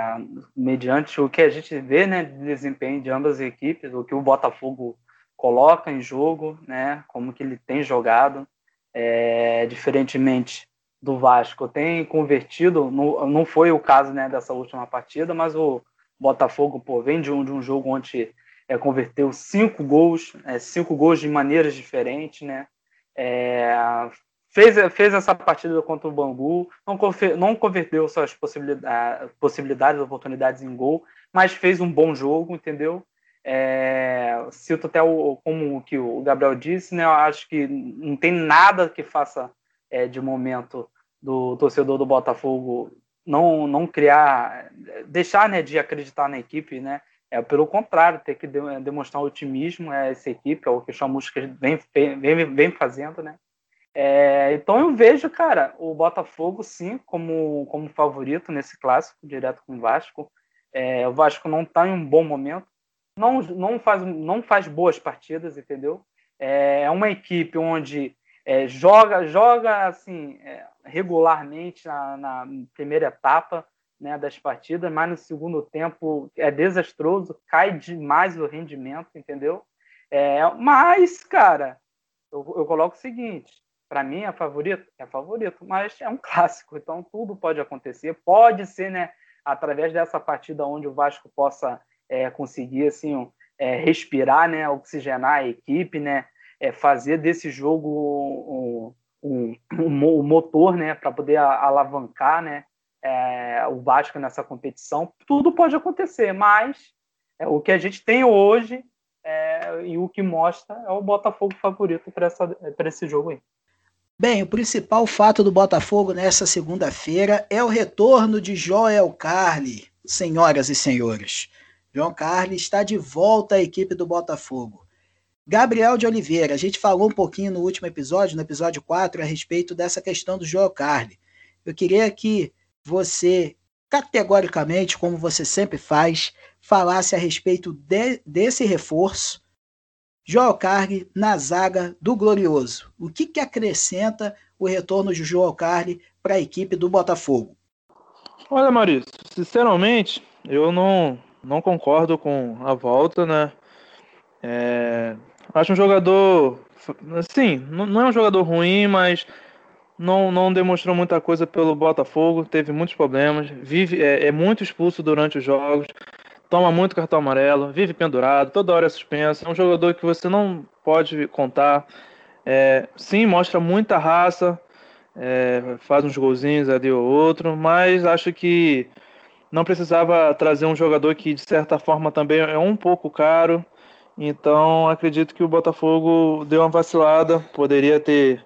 mediante o que a gente vê né, de desempenho de ambas as equipes, o que o Botafogo coloca em jogo, né, como que ele tem jogado, é... diferentemente do Vasco tem convertido, não, não foi o caso né, dessa última partida, mas o Botafogo pô, vem de um, de um jogo onde é, converteu cinco gols, é, cinco gols de maneiras diferentes, né? É, fez, fez essa partida contra o Bangu, não, não converteu suas possibilidades, possibilidades, oportunidades em gol, mas fez um bom jogo, entendeu? É, cito até o, como que o Gabriel disse, né? Eu acho que não tem nada que faça é, de momento do torcedor do Botafogo não não criar, deixar né, de acreditar na equipe, né? É pelo contrário, ter que demonstrar otimismo a essa equipe, é o que o Chamusca vem, vem, vem fazendo, né? É, então eu vejo, cara, o Botafogo sim como, como favorito nesse clássico, direto com o Vasco. É, o Vasco não está em um bom momento, não, não, faz, não faz boas partidas, entendeu? É, é uma equipe onde é, joga, joga assim, é, regularmente na, na primeira etapa né, das partidas, mas no segundo tempo é desastroso, cai demais o rendimento, entendeu? É, mas, cara, eu, eu coloco o seguinte: para mim é favorito? É favorito, mas é um clássico, então tudo pode acontecer. Pode ser, né, através dessa partida onde o Vasco possa é, conseguir assim, é, respirar, né, oxigenar a equipe, né, é, fazer desse jogo um, um, um, um motor né, para poder alavancar né, é, o Vasco nessa competição. Tudo pode acontecer, mas é, o que a gente tem hoje é, e o que mostra é o Botafogo favorito para esse jogo aí. Bem, o principal fato do Botafogo nessa segunda-feira é o retorno de Joel Carli, senhoras e senhores. João Carli está de volta à equipe do Botafogo. Gabriel de Oliveira, a gente falou um pouquinho no último episódio, no episódio 4, a respeito dessa questão do Joel Carli. Eu queria que você, categoricamente, como você sempre faz, falasse a respeito de, desse reforço Joel Carli na zaga do Glorioso. O que, que acrescenta o retorno de Joel Carli para a equipe do Botafogo? Olha, Maurício, sinceramente, eu não, não concordo com a volta, né? É, acho um jogador, não, não é um jogador ruim, mas não, não demonstrou muita coisa pelo Botafogo, teve muitos problemas, vive é, é muito expulso durante os jogos toma muito cartão amarelo, vive pendurado, toda hora é suspenso. É um jogador que você não pode contar. É, sim, mostra muita raça, é, faz uns golzinhos ali ou outro, mas acho que não precisava trazer um jogador que, de certa forma, também é um pouco caro. Então, acredito que o Botafogo deu uma vacilada, poderia ter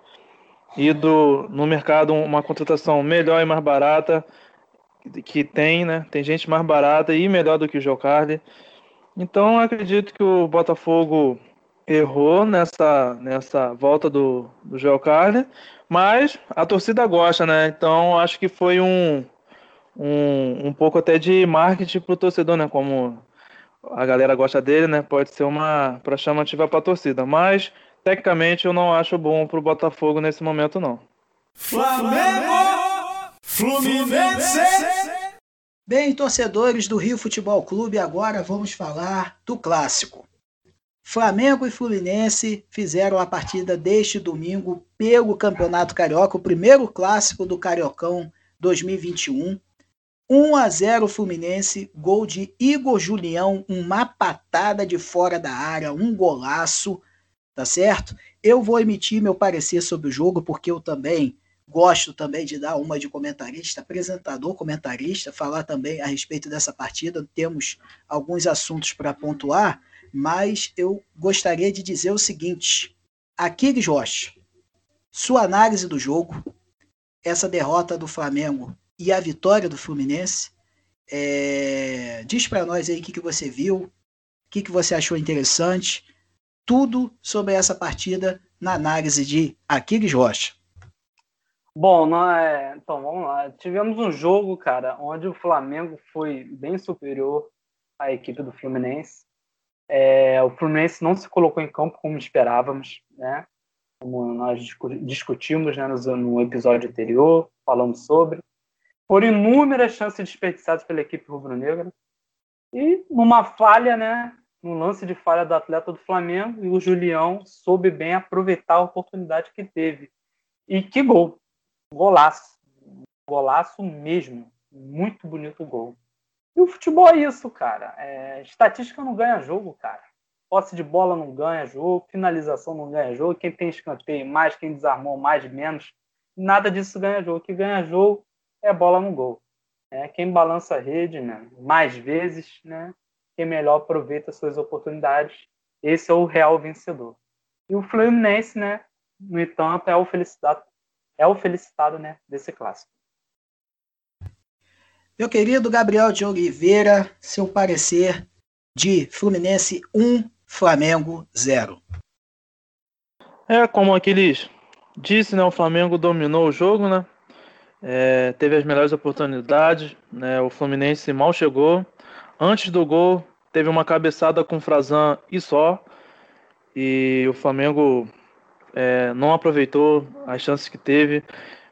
ido no mercado uma contratação melhor e mais barata que tem, né? Tem gente mais barata e melhor do que o Joe Carli. Então acredito que o Botafogo errou nessa, nessa volta do, do Joe Carli, mas a torcida gosta, né? Então acho que foi um, um, um pouco até de marketing pro torcedor, né? Como a galera gosta dele, né? Pode ser uma para chamativa para a torcida, mas tecnicamente eu não acho bom pro Botafogo nesse momento não. Flamengo! Fluminense! Bem, torcedores do Rio Futebol Clube, agora vamos falar do clássico. Flamengo e Fluminense fizeram a partida deste domingo pelo Campeonato Carioca, o primeiro clássico do Cariocão 2021. 1 a 0 Fluminense, gol de Igor Julião, uma patada de fora da área, um golaço, tá certo? Eu vou emitir meu parecer sobre o jogo porque eu também Gosto também de dar uma de comentarista, apresentador, comentarista, falar também a respeito dessa partida. Temos alguns assuntos para pontuar, mas eu gostaria de dizer o seguinte: Aquiles Rocha, sua análise do jogo, essa derrota do Flamengo e a vitória do Fluminense, é... diz para nós aí o que, que você viu, o que, que você achou interessante, tudo sobre essa partida na análise de Aquiles Rocha. Bom, não é... então vamos lá. Tivemos um jogo, cara, onde o Flamengo foi bem superior à equipe do Fluminense. É, o Fluminense não se colocou em campo como esperávamos, né? Como nós discutimos né, no, episódio anterior, falamos sobre. Por inúmeras chances desperdiçadas pela equipe rubro-negra. E numa falha, né? No lance de falha do atleta do Flamengo, e o Julião soube bem aproveitar a oportunidade que teve. E que gol! Golaço. Golaço mesmo. Muito bonito o gol. E o futebol é isso, cara. É, estatística não ganha jogo, cara. Posse de bola não ganha jogo, finalização não ganha jogo. Quem tem escanteio mais, quem desarmou mais, menos. Nada disso ganha jogo. O que ganha jogo é bola no gol. É, quem balança a rede né, mais vezes, né, quem melhor aproveita suas oportunidades, esse é o real vencedor. E o Fluminense, né, no entanto, é o felicidade, é o felicitado né, desse clássico. Meu querido Gabriel de Oliveira, seu parecer de Fluminense 1, Flamengo 0. É, como aqueles disse, né, o Flamengo dominou o jogo, né? É, teve as melhores oportunidades, né? O Fluminense mal chegou. Antes do gol, teve uma cabeçada com o Frazan e só. E o Flamengo é, não aproveitou as chances que teve.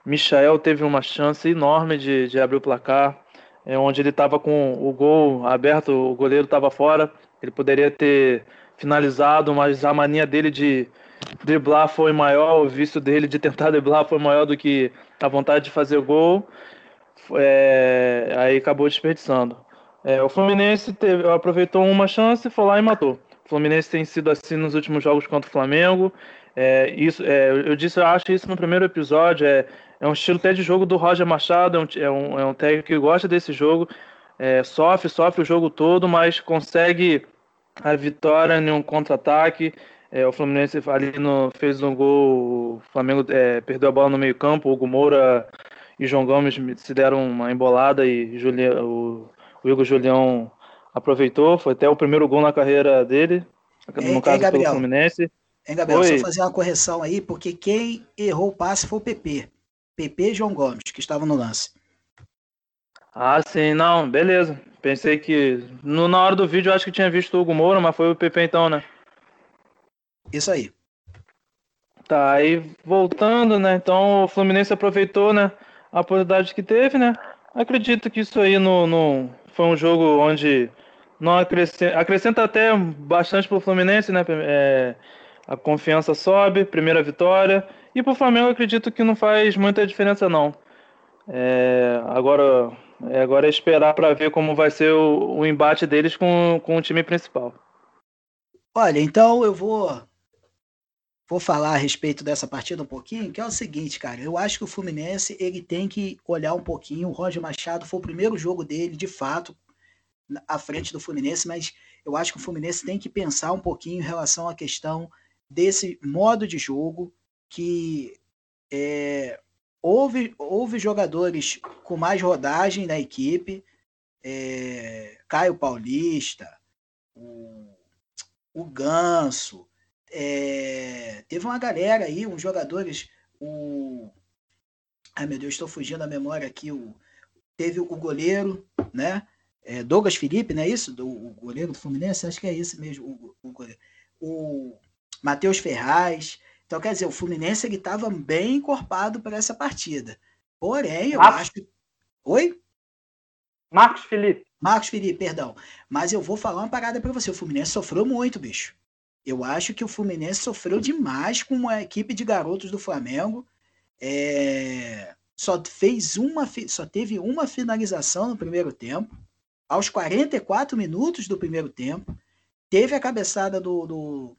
Michael teve uma chance enorme de, de abrir o placar, é, onde ele estava com o gol aberto, o goleiro estava fora, ele poderia ter finalizado, mas a mania dele de driblar foi maior, o vício dele de tentar driblar foi maior do que a vontade de fazer gol, é, aí acabou desperdiçando. É, o Fluminense teve, aproveitou uma chance, foi lá e matou. O Fluminense tem sido assim nos últimos jogos contra o Flamengo. É, isso, é, eu disse, eu acho isso no primeiro episódio. É, é um estilo até de jogo do Roger Machado, é um, é um, é um técnico que gosta desse jogo. É, sofre, sofre o jogo todo, mas consegue a vitória em um contra-ataque. É, o Fluminense ali no, fez um gol, o Flamengo é, perdeu a bola no meio-campo, o Hugo Moura e João Gomes se deram uma embolada e Julia, o, o Igor Julião aproveitou, foi até o primeiro gol na carreira dele, no ei, caso ei, pelo Fluminense. Hein, Gabriel, Oi. só fazer uma correção aí, porque quem errou o passe foi o PP. PP e João Gomes, que estavam no lance. Ah, sim, não, beleza. Pensei que. No, na hora do vídeo eu acho que tinha visto o Hugo Moura, mas foi o PP então, né? Isso aí. Tá, aí voltando, né? Então o Fluminense aproveitou, né? A oportunidade que teve, né? Acredito que isso aí no, no foi um jogo onde não acrescenta, acrescenta até bastante pro Fluminense, né? É, a confiança sobe, primeira vitória. E pro Flamengo acredito que não faz muita diferença não. É, agora, é, agora é esperar para ver como vai ser o, o, embate deles com, com o time principal. Olha, então eu vou vou falar a respeito dessa partida um pouquinho, que é o seguinte, cara, eu acho que o Fluminense ele tem que olhar um pouquinho. O Roger Machado foi o primeiro jogo dele, de fato, à frente do Fluminense, mas eu acho que o Fluminense tem que pensar um pouquinho em relação à questão desse modo de jogo que é, houve, houve jogadores com mais rodagem na equipe, é, Caio Paulista, o, o Ganso, é, teve uma galera aí, uns jogadores, o. Ai meu Deus, estou fugindo da memória aqui. O, teve o goleiro, né? É, Douglas Felipe, não é isso? Do, o goleiro do Fluminense? Acho que é esse mesmo, o, o goleiro. O Matheus Ferraz. Então, quer dizer, o Fluminense ele estava bem encorpado para essa partida. Porém, eu Marcos... acho. Oi? Marcos Felipe. Marcos Felipe, perdão. Mas eu vou falar uma parada para você. O Fluminense sofreu muito, bicho. Eu acho que o Fluminense sofreu demais com a equipe de garotos do Flamengo. É... Só fez uma, só teve uma finalização no primeiro tempo. Aos 44 minutos do primeiro tempo, teve a cabeçada do, do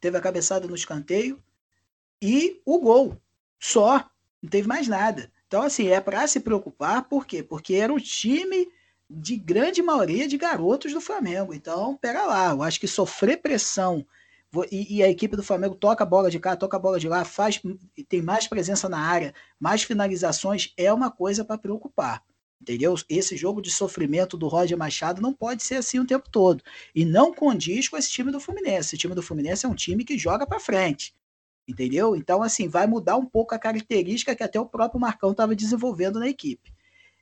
teve a cabeçada no escanteio e o gol. Só, não teve mais nada. Então assim, é para se preocupar, por quê? Porque era um time de grande maioria de garotos do Flamengo. Então, pera lá, eu acho que sofrer pressão e, e, a equipe do Flamengo toca a bola de cá, toca a bola de lá, faz tem mais presença na área, mais finalizações, é uma coisa para preocupar. Entendeu? Esse jogo de sofrimento do Roger Machado não pode ser assim o tempo todo. E não condiz com esse time do Fluminense. Esse time do Fluminense é um time que joga para frente. Entendeu? Então, assim, vai mudar um pouco a característica que até o próprio Marcão estava desenvolvendo na equipe.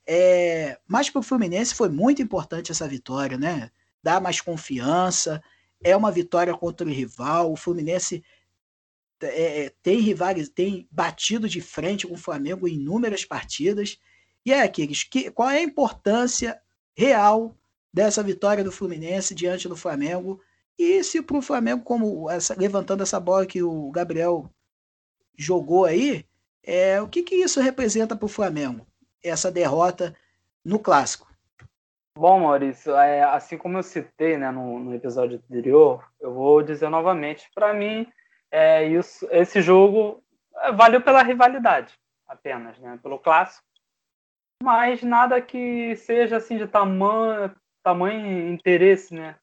É, mas para o Fluminense foi muito importante essa vitória, né? Dá mais confiança, é uma vitória contra o rival. O Fluminense é, é, tem rivais, tem batido de frente com o Flamengo em inúmeras partidas. E é aqueles que qual é a importância real dessa vitória do Fluminense diante do Flamengo? E se para o Flamengo, como essa, levantando essa bola que o Gabriel jogou aí, é, o que, que isso representa para o Flamengo? essa derrota no clássico? Bom, Maurício, é, assim como eu citei né, no, no episódio anterior, eu vou dizer novamente, para mim, é, isso, esse jogo é, valeu pela rivalidade apenas, né, pelo clássico, mas nada que seja assim de tamanho, tamanho interesse, né,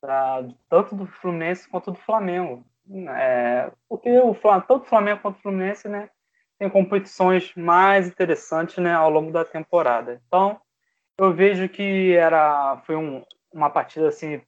pra, tanto do Fluminense quanto do Flamengo. É, porque o, tanto o Flamengo quanto o Fluminense, né, tem competições mais interessantes né, ao longo da temporada. Então, eu vejo que era foi um, uma partida assim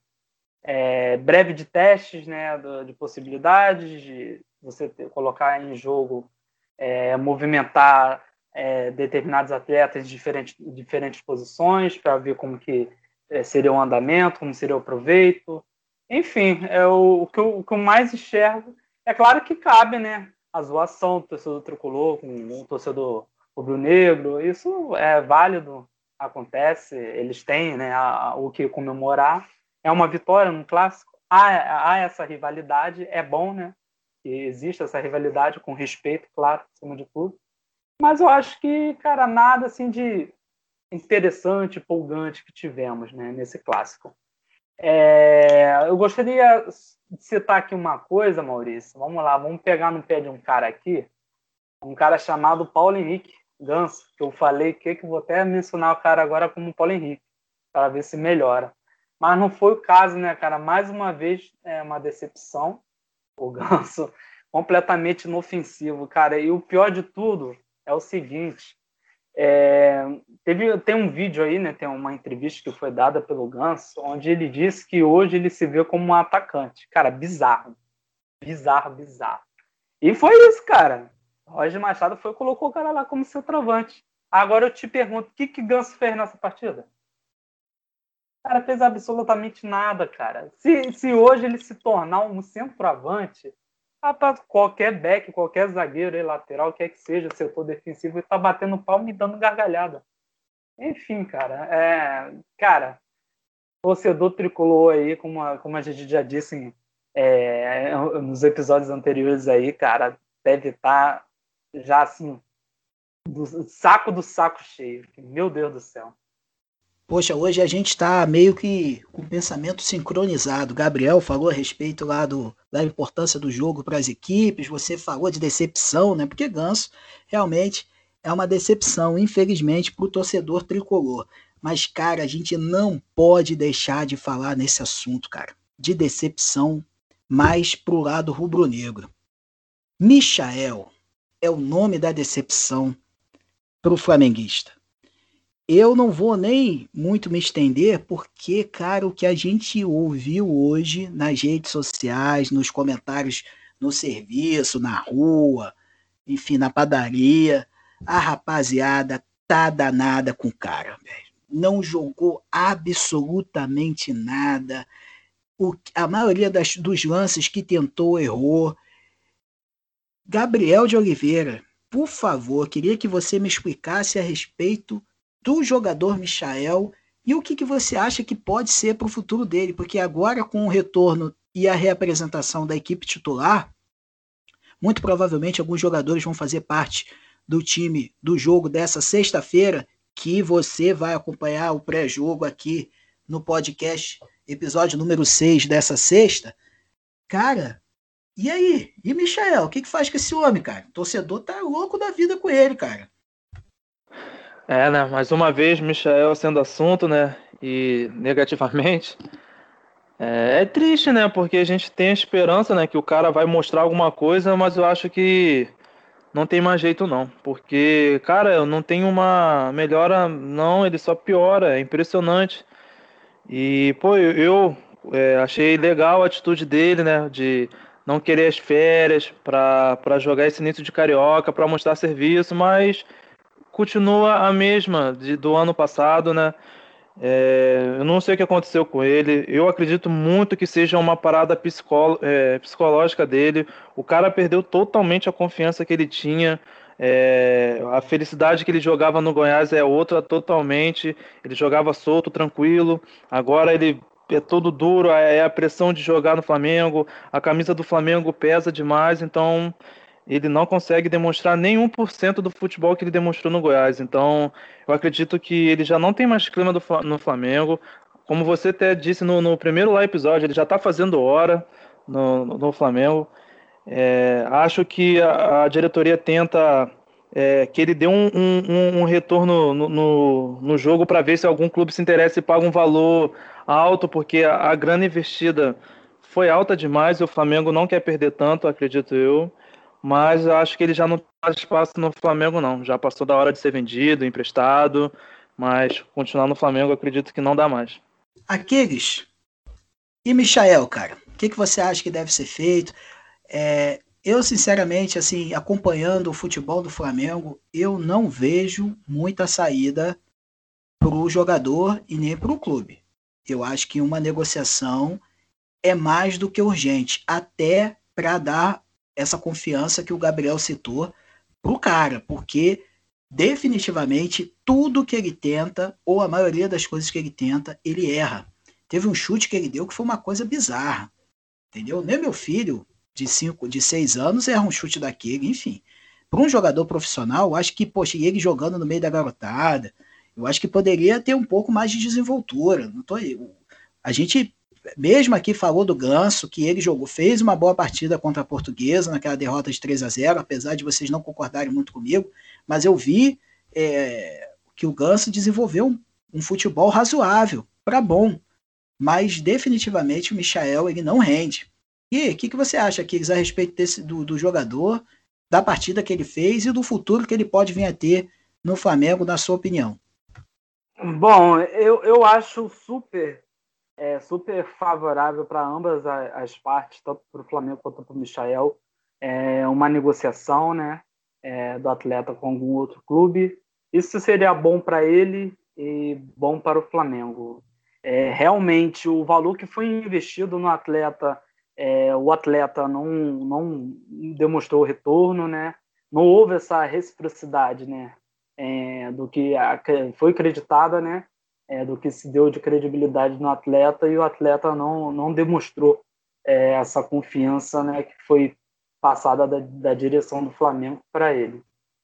é, breve de testes, né, de possibilidades de você ter, colocar em jogo, é, movimentar é, determinados atletas em diferentes, diferentes posições para ver como que é, seria o andamento, como seria o proveito. Enfim, é o, o, que eu, o que eu mais enxergo. É claro que cabe, né, a zoação do torcedor tricolor com o torcedor rubro-negro. Isso é válido, acontece, eles têm né, a, o que comemorar. É uma vitória no clássico. Há, há essa rivalidade, é bom, né? Que existe essa rivalidade com respeito, claro, acima de tudo. Mas eu acho que, cara, nada assim de interessante, empolgante que tivemos né, nesse clássico. É, eu gostaria de citar aqui uma coisa, Maurício. Vamos lá, vamos pegar no pé de um cara aqui, um cara chamado Paulo Henrique Ganso, que eu falei que, que vou até mencionar o cara agora como Paulo Henrique, para ver se melhora. Mas não foi o caso, né, cara? Mais uma vez, é uma decepção. O Ganso completamente inofensivo, cara. E o pior de tudo é o seguinte: é, teve, tem um vídeo aí, né? Tem uma entrevista que foi dada pelo Ganso, onde ele disse que hoje ele se vê como um atacante. Cara, bizarro. Bizarro, bizarro. E foi isso, cara. Roger Machado foi colocou o cara lá como centroavante. Agora eu te pergunto, o que que Ganso fez nessa partida? O cara fez absolutamente nada, cara. Se, se hoje ele se tornar um centroavante, Rapaz, qualquer back, qualquer zagueiro aí, lateral, quer que seja, setor defensivo, ele tá batendo palma e dando gargalhada. Enfim, cara, é, cara, torcedor tricolor aí, como a, como a gente já disse é, nos episódios anteriores aí, cara, deve estar tá já assim, do saco do saco cheio. Meu Deus do céu. Poxa, hoje a gente está meio que com o pensamento sincronizado. Gabriel falou a respeito lá do, da importância do jogo para as equipes, você falou de decepção, né? Porque Ganso realmente é uma decepção, infelizmente, para o torcedor tricolor. Mas, cara, a gente não pode deixar de falar nesse assunto, cara, de decepção mais pro lado rubro-negro. Michael é o nome da decepção para o flamenguista. Eu não vou nem muito me estender, porque, cara, o que a gente ouviu hoje nas redes sociais, nos comentários no serviço, na rua, enfim, na padaria, a rapaziada tá danada com o cara, velho. Não jogou absolutamente nada. O, a maioria das, dos lances que tentou errou. Gabriel de Oliveira, por favor, queria que você me explicasse a respeito do jogador Michael e o que, que você acha que pode ser para o futuro dele, porque agora com o retorno e a reapresentação da equipe titular, muito provavelmente alguns jogadores vão fazer parte do time do jogo dessa sexta-feira, que você vai acompanhar o pré-jogo aqui no podcast, episódio número 6 dessa sexta. Cara, e aí? E Michael, o que, que faz com esse homem, cara? O torcedor tá louco da vida com ele, cara. É, né? Mais uma vez, Michael sendo assunto, né? E negativamente. É, é, triste, né? Porque a gente tem a esperança, né? Que o cara vai mostrar alguma coisa, mas eu acho que não tem mais jeito, não. Porque, cara, eu não tenho uma melhora, não. Ele só piora. É impressionante. E, pô, eu, é, achei legal a atitude dele, né? De não querer as férias para jogar esse início de carioca, para mostrar serviço, mas continua a mesma de, do ano passado, né? É, eu não sei o que aconteceu com ele. Eu acredito muito que seja uma parada psicó é, psicológica dele. O cara perdeu totalmente a confiança que ele tinha. É, a felicidade que ele jogava no Goiás é outra totalmente. Ele jogava solto, tranquilo. Agora ele é todo duro. É a pressão de jogar no Flamengo. A camisa do Flamengo pesa demais. Então ele não consegue demonstrar nenhum por cento do futebol que ele demonstrou no Goiás. Então, eu acredito que ele já não tem mais clima do, no Flamengo. Como você até disse no, no primeiro lá episódio, ele já está fazendo hora no, no Flamengo. É, acho que a, a, diretoria tenta é, que ele dê um, um, um retorno no, no, no jogo para ver se algum clube se interessa e paga um valor alto, porque a, a grana investida foi alta demais e o Flamengo não quer perder tanto, acredito eu mas eu acho que ele já não faz espaço no Flamengo, não. Já passou da hora de ser vendido, emprestado, mas continuar no Flamengo acredito que não dá mais. Aqueles. E Michael, cara, o que, que você acha que deve ser feito? É, eu, sinceramente, assim, acompanhando o futebol do Flamengo, eu não vejo muita saída para o jogador e nem para o clube. Eu acho que uma negociação é mais do que urgente, até para dar essa confiança que o Gabriel citou pro cara, porque definitivamente tudo que ele tenta, ou a maioria das coisas que ele tenta, ele erra. Teve um chute que ele deu que foi uma coisa bizarra. Entendeu? Nem meu filho de cinco, de seis anos erra um chute daquele, enfim. Para um jogador profissional, acho que, poxa, ele jogando no meio da garotada, eu acho que poderia ter um pouco mais de desenvoltura. Não tô, a gente mesmo aqui falou do Ganso, que ele jogou, fez uma boa partida contra a Portuguesa naquela derrota de 3 a 0 apesar de vocês não concordarem muito comigo, mas eu vi é, que o Ganso desenvolveu um, um futebol razoável, para bom, mas definitivamente o Michael ele não rende. E o que, que você acha, Kiris, a respeito desse, do, do jogador, da partida que ele fez e do futuro que ele pode vir a ter no Flamengo, na sua opinião? Bom, eu, eu acho super é super favorável para ambas as partes, tanto para o Flamengo quanto para o Michael. É uma negociação né, é, do atleta com algum outro clube. Isso seria bom para ele e bom para o Flamengo. É, realmente, o valor que foi investido no atleta, é, o atleta não, não demonstrou retorno, né? não houve essa reciprocidade né? É, do que foi acreditada, né? É, do que se deu de credibilidade no atleta e o atleta não, não demonstrou é, essa confiança né, que foi passada da, da direção do Flamengo para ele.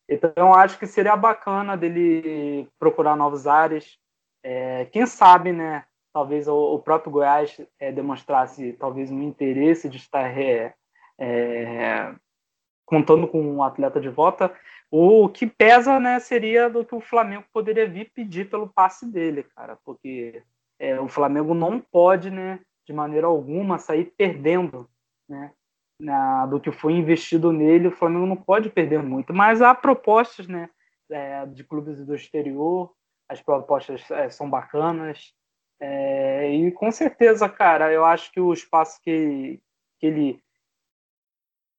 Então, acho que seria bacana dele procurar novos áreas. É, quem sabe, né? Talvez o, o próprio Goiás é, demonstrasse talvez um interesse de estar é, é contando com um atleta de volta. O que pesa, né, seria do que o Flamengo poderia vir pedir pelo passe dele, cara, porque é, o Flamengo não pode, né, de maneira alguma, sair perdendo, né, na, do que foi investido nele. O Flamengo não pode perder muito, mas há propostas, né, é, de clubes do exterior, as propostas é, são bacanas, é, e com certeza, cara, eu acho que o espaço que, que ele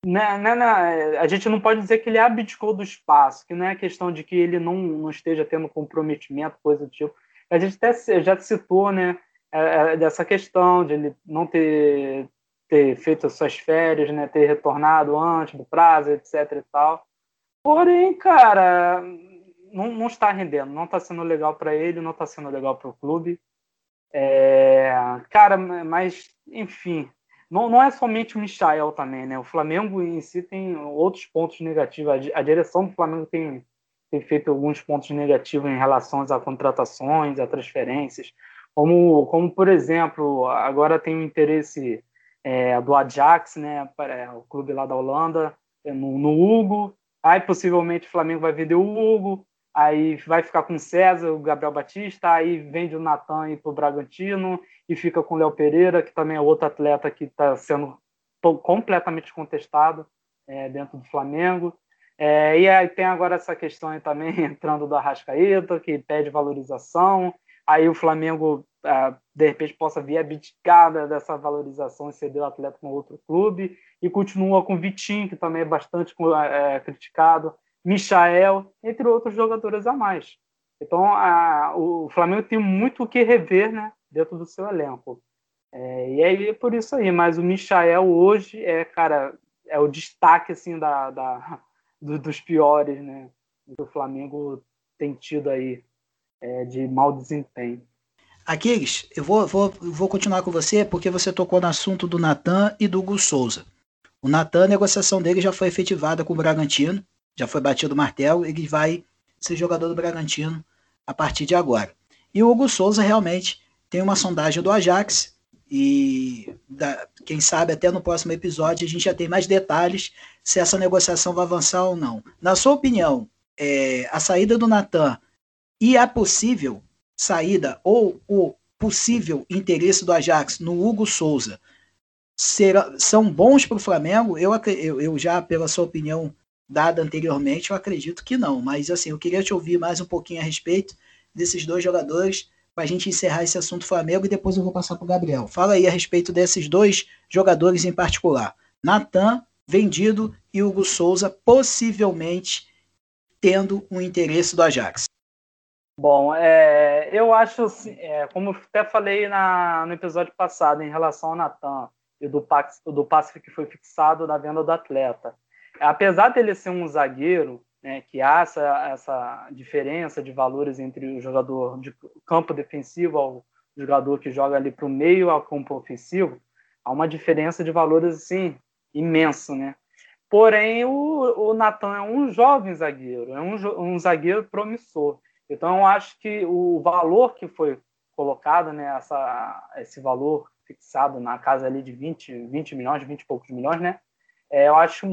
né, né, né, a gente não pode dizer que ele abdicou do espaço, que não é questão de que ele não, não esteja tendo comprometimento, coisa do tipo. A gente até já citou né, é, é, dessa questão de ele não ter, ter feito as suas férias, né, ter retornado antes do prazo, etc. e tal. Porém, cara, não, não está rendendo, não está sendo legal para ele, não está sendo legal para o clube. É, cara, mas, enfim, não, não é somente o Michael também, né? O Flamengo em si tem outros pontos negativos. A, direção do Flamengo tem, tem feito alguns pontos negativos em relação às contratações, a transferências. Como, como por exemplo, agora tem o interesse é, do Ajax, né? Para, o clube lá da Holanda, no, no Hugo. Aí possivelmente o Flamengo vai vender o Hugo aí vai ficar com o César, o Gabriel Batista, aí vende o Natan para o Bragantino e fica com o Léo Pereira, que também é outro atleta que está sendo completamente contestado é, dentro do Flamengo. É, e aí tem agora essa questão aí também entrando do Arrascaeta, que pede valorização. Aí o Flamengo, é, de repente, possa vir abdicada dessa valorização e ceder o atleta com outro clube. E continua com o Vitinho, que também é bastante é, criticado. Michael, entre outros jogadores a mais. Então, a, o Flamengo tem muito o que rever né, dentro do seu elenco. É, e aí é por isso aí. Mas o Michael hoje é, cara, é o destaque assim da, da do, dos piores, né? Que o Flamengo tem tido aí é, de mau desempenho. Aquiles, eu vou, vou, vou continuar com você porque você tocou no assunto do Natan e do Hugo Souza. O Natan, a negociação dele já foi efetivada com o Bragantino já foi batido o martelo, ele vai ser jogador do Bragantino a partir de agora. E o Hugo Souza realmente tem uma sondagem do Ajax e da, quem sabe até no próximo episódio a gente já tem mais detalhes se essa negociação vai avançar ou não. Na sua opinião, é, a saída do Natan e a possível saída ou o possível interesse do Ajax no Hugo Souza será, são bons para o Flamengo? Eu, eu, eu já, pela sua opinião, dada anteriormente, eu acredito que não. Mas assim, eu queria te ouvir mais um pouquinho a respeito desses dois jogadores para a gente encerrar esse assunto Flamengo e depois eu vou passar para o Gabriel. Fala aí a respeito desses dois jogadores em particular. Natan, vendido, e Hugo Souza, possivelmente tendo um interesse do Ajax. Bom, é, eu acho, assim, é, como até falei na, no episódio passado em relação ao Natan, e do, do passe que foi fixado na venda do atleta. Apesar dele ser um zagueiro, né, que há essa, essa diferença de valores entre o jogador de campo defensivo ao jogador que joga ali para o meio ao campo ofensivo, há uma diferença de valores assim imenso, né? Porém, o, o Natan é um jovem zagueiro, é um, um zagueiro promissor. Então, eu acho que o valor que foi colocado, né, essa, esse valor fixado na casa ali de 20, 20 milhões, 20 e poucos milhões, né, é, eu acho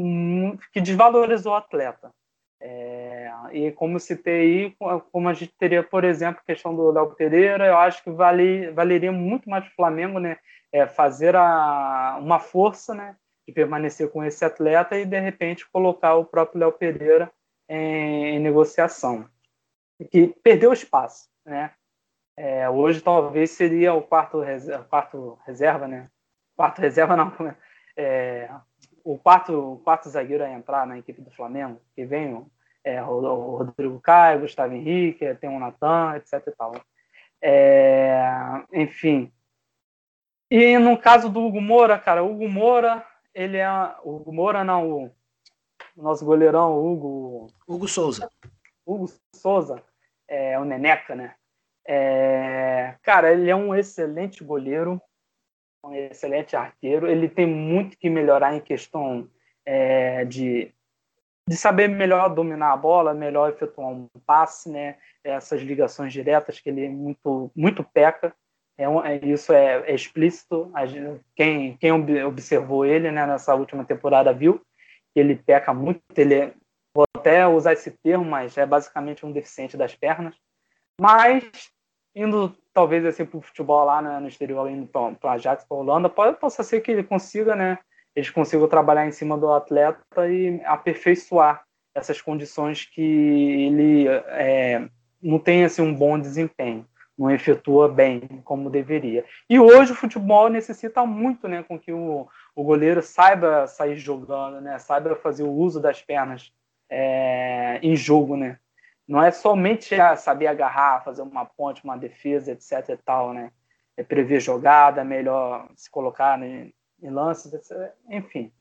que desvalorizou o atleta. É, e como citei aí, como a gente teria, por exemplo, a questão do Léo Pereira, eu acho que vale, valeria muito mais o Flamengo né, é, fazer a, uma força né, de permanecer com esse atleta e, de repente, colocar o próprio Léo Pereira em, em negociação. Que perdeu espaço. Né? É, hoje, talvez, seria o quarto, quarto reserva, né? Quarto reserva, não. É, o quarto, o quarto zagueiro a entrar na equipe do Flamengo, que vem é, o Rodrigo Caio, Gustavo Henrique, tem o Natan, etc e tal. É, enfim. E no caso do Hugo Moura, cara, o Hugo Moura, ele é. O Hugo Moura, não, o, o nosso goleirão, Hugo. Hugo Souza. Hugo Souza, é o Neneca, né? É, cara, ele é um excelente goleiro, um excelente arqueiro. Ele tem muito que melhorar em questão é, de, de saber melhor dominar a bola, melhor efetuar um passe, né? Essas ligações diretas que ele muito, muito peca. É, um, é isso é, é explícito. Quem, quem observou ele né, nessa última temporada viu que ele peca muito. Ele é, vou até usar esse termo, mas é basicamente um deficiente das pernas. Mas indo talvez assim para o futebol lá né, no exterior, indo para Ajax, para Holanda, pode, possa ser que ele consiga, né? Eles consigam trabalhar em cima do atleta e aperfeiçoar essas condições que ele é, não tem assim um bom desempenho, não efetua bem como deveria. E hoje o futebol necessita muito, né, com que o, o goleiro saiba sair jogando, né, saiba fazer o uso das pernas é, em jogo, né. Não é somente saber agarrar, fazer uma ponte, uma defesa, etc e tal, né? É prever jogada, melhor se colocar em lances, etc. enfim.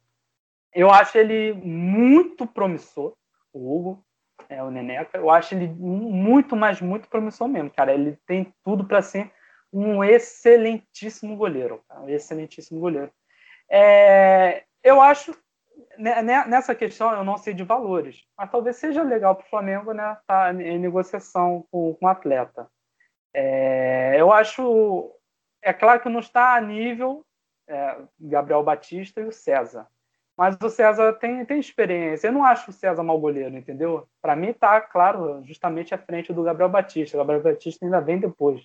Eu acho ele muito promissor, o Hugo, é, o Neneca. Eu acho ele muito, mas muito promissor mesmo, cara. Ele tem tudo para ser um excelentíssimo goleiro, cara, um excelentíssimo goleiro. É, eu acho nessa questão eu não sei de valores, mas talvez seja legal para o Flamengo né, tá em negociação com, com o atleta. É, eu acho, é claro que não está a nível é, Gabriel Batista e o César, mas o César tem, tem experiência. Eu não acho o César mau goleiro, entendeu? Para mim está, claro, justamente à frente do Gabriel Batista. O Gabriel Batista ainda vem depois.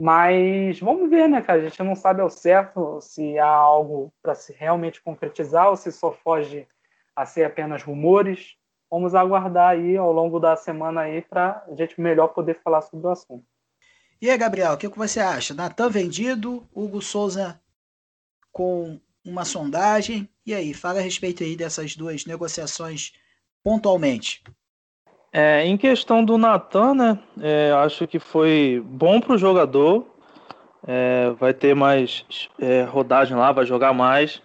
Mas vamos ver, né, cara? A gente não sabe ao certo se há algo para se realmente concretizar ou se só foge a ser apenas rumores. Vamos aguardar aí ao longo da semana aí para a gente melhor poder falar sobre o assunto. E aí, Gabriel, o que, você acha? Natan vendido, Hugo Souza com uma sondagem. E aí, fala a respeito aí dessas duas negociações pontualmente. É, em questão do Natan, né? É, acho que foi bom para o jogador. É, vai ter mais é, rodagem lá, vai jogar mais.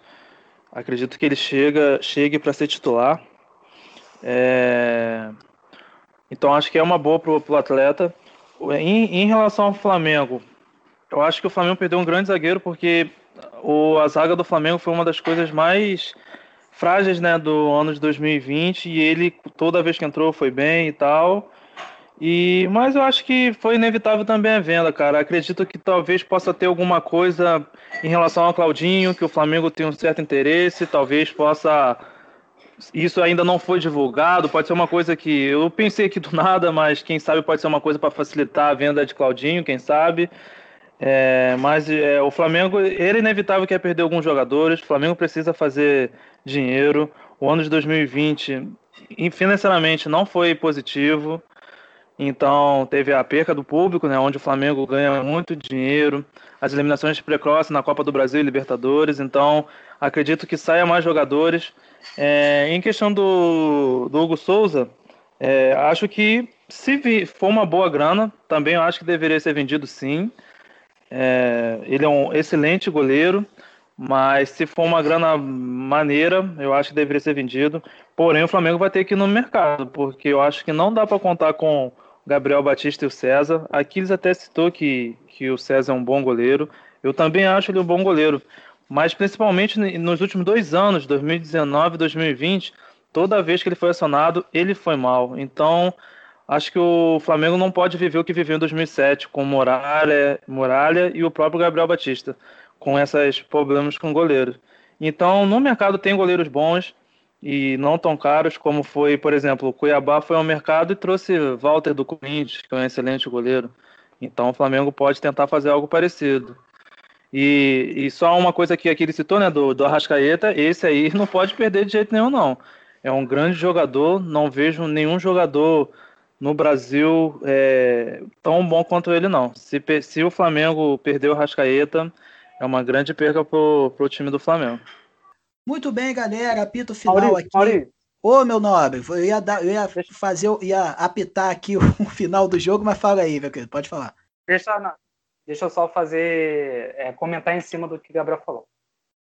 Acredito que ele chega, chegue para ser titular. É, então acho que é uma boa para o atleta. Em, em, relação ao Flamengo, eu acho que o Flamengo perdeu um grande zagueiro porque o, a zaga do Flamengo foi uma das coisas mais frágeis, né, do ano de 2020 e ele toda vez que entrou foi bem e tal. E mas eu acho que foi inevitável também a venda, cara. Acredito que talvez possa ter alguma coisa em relação ao Claudinho, que o Flamengo tem um certo interesse, talvez possa isso ainda não foi divulgado, pode ser uma coisa que eu pensei aqui do nada, mas quem sabe pode ser uma coisa para facilitar a venda de Claudinho, quem sabe. É, mas é, o Flamengo, ele é inevitável que é perder alguns jogadores. O Flamengo precisa fazer dinheiro. O ano de 2020, financeiramente, não foi positivo. Então, teve a perca do público, né, onde o Flamengo ganha muito dinheiro, as eliminações precoces na Copa do Brasil e Libertadores. Então, acredito que saia mais jogadores. É, em questão do, do Hugo Souza, é, acho que se for uma boa grana, também acho que deveria ser vendido sim. É, ele é um excelente goleiro. Mas se for uma grana maneira, eu acho que deveria ser vendido. Porém, o Flamengo vai ter que ir no mercado, porque eu acho que não dá para contar com o Gabriel Batista e o César. Aquiles até citou que, que o César é um bom goleiro. Eu também acho ele um bom goleiro. Mas principalmente nos últimos dois anos, 2019 e 2020, toda vez que ele foi acionado, ele foi mal. Então, acho que o Flamengo não pode viver o que viveu em 2007, com Muralha, Muralha e o próprio Gabriel Batista com esses problemas com goleiros. Então, no mercado tem goleiros bons e não tão caros, como foi, por exemplo, o Cuiabá foi ao mercado e trouxe Walter do Corinthians, que é um excelente goleiro. Então, o Flamengo pode tentar fazer algo parecido. E, e só uma coisa que aqui ele citou, né, do, do Arrascaeta, esse aí não pode perder de jeito nenhum, não. É um grande jogador, não vejo nenhum jogador no Brasil é, tão bom quanto ele, não. Se, se o Flamengo perder o Arrascaeta, é uma grande perca pro, pro time do Flamengo. Muito bem, galera. Apito final Maurício, aqui. Maurício. Ô, meu nobre, eu ia, dar, eu ia fazer, eu ia apitar aqui o, o, final do jogo, mas fala aí, meu querido, pode falar. Deixa, deixa eu só fazer, é, comentar em cima do que o Gabriel falou.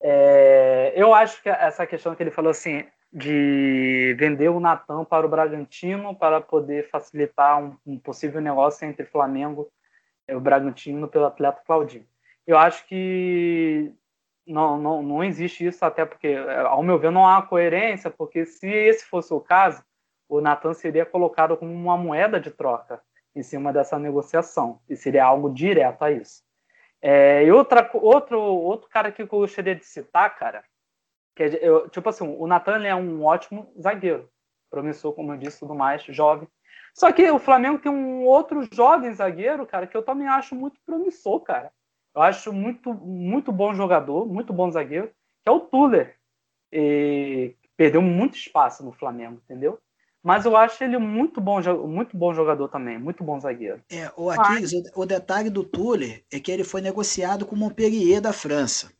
É, eu acho que essa questão que ele falou assim, de vender o Natan para o Bragantino para poder facilitar um, um possível negócio entre Flamengo e o Bragantino pelo atleta Claudinho eu acho que não, não, não existe isso, até porque, ao meu ver, não há coerência, porque se esse fosse o caso, o Natan seria colocado como uma moeda de troca em cima dessa negociação, e seria algo direto a isso. É, e outra, outro, outro cara que eu gostaria de citar, cara, que eu, tipo assim, o Natan é um ótimo zagueiro, promissor, como eu disse, tudo mais, jovem. Só que o Flamengo tem um outro jovem zagueiro, cara, que eu também acho muito promissor, cara eu acho muito, muito bom jogador, muito bom zagueiro, que é o Tuller. E perdeu muito espaço no Flamengo, entendeu? Mas eu acho ele muito bom, muito bom jogador também, muito bom zagueiro. É, o Aquiles, o, detalhe do Tuller é que ele foi negociado com o Montpellier da França.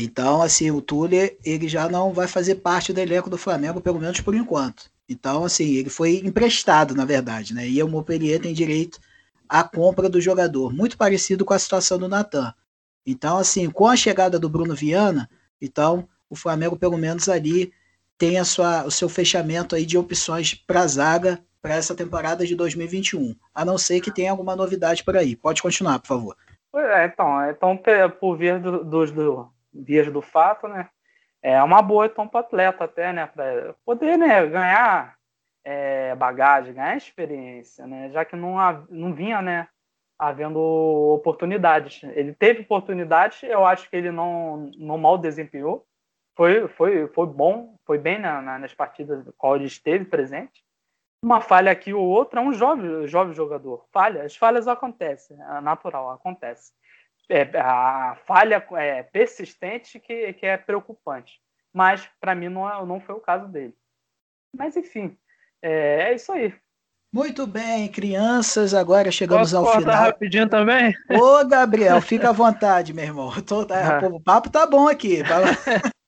Então, assim, o Tuller, ele já não vai fazer parte do elenco do Flamengo, pelo menos por enquanto. Então, assim, ele foi emprestado, na verdade, né? E o Montpellier tem direito a compra do jogador, muito parecido com a situação do Natan. Então, assim, com a chegada do Bruno Viana, então o Flamengo pelo menos ali tem a sua, o seu fechamento aí de opções para a zaga para essa temporada de 2021, a não ser que tenha alguma novidade por aí. Pode continuar, por favor. É, então, então por via do, do, do, vias do fato, né? É uma boa então para atleta até, né? Para poder né, ganhar é, bagagem, ganhar experiência, né? Já que não, não vinha, né? Havendo oportunidades. Ele teve oportunidades, eu acho que ele não, não mal desempenhou. Foi, foi, foi bom, foi bem na, na, nas partidas do qual ele esteve presente. Uma falha aqui ou outra, é um jovem, jovem jogador. Falha, as falhas acontecem, é natural, acontece. É, a falha é persistente que, que é preocupante. Mas, para mim, não, é, não foi o caso dele. Mas, enfim, é, é isso aí. Muito bem, crianças, agora chegamos Posso ao final. rapidinho também? Ô, Gabriel, fica à vontade, meu irmão. Tô, tá, ah. O papo tá bom aqui.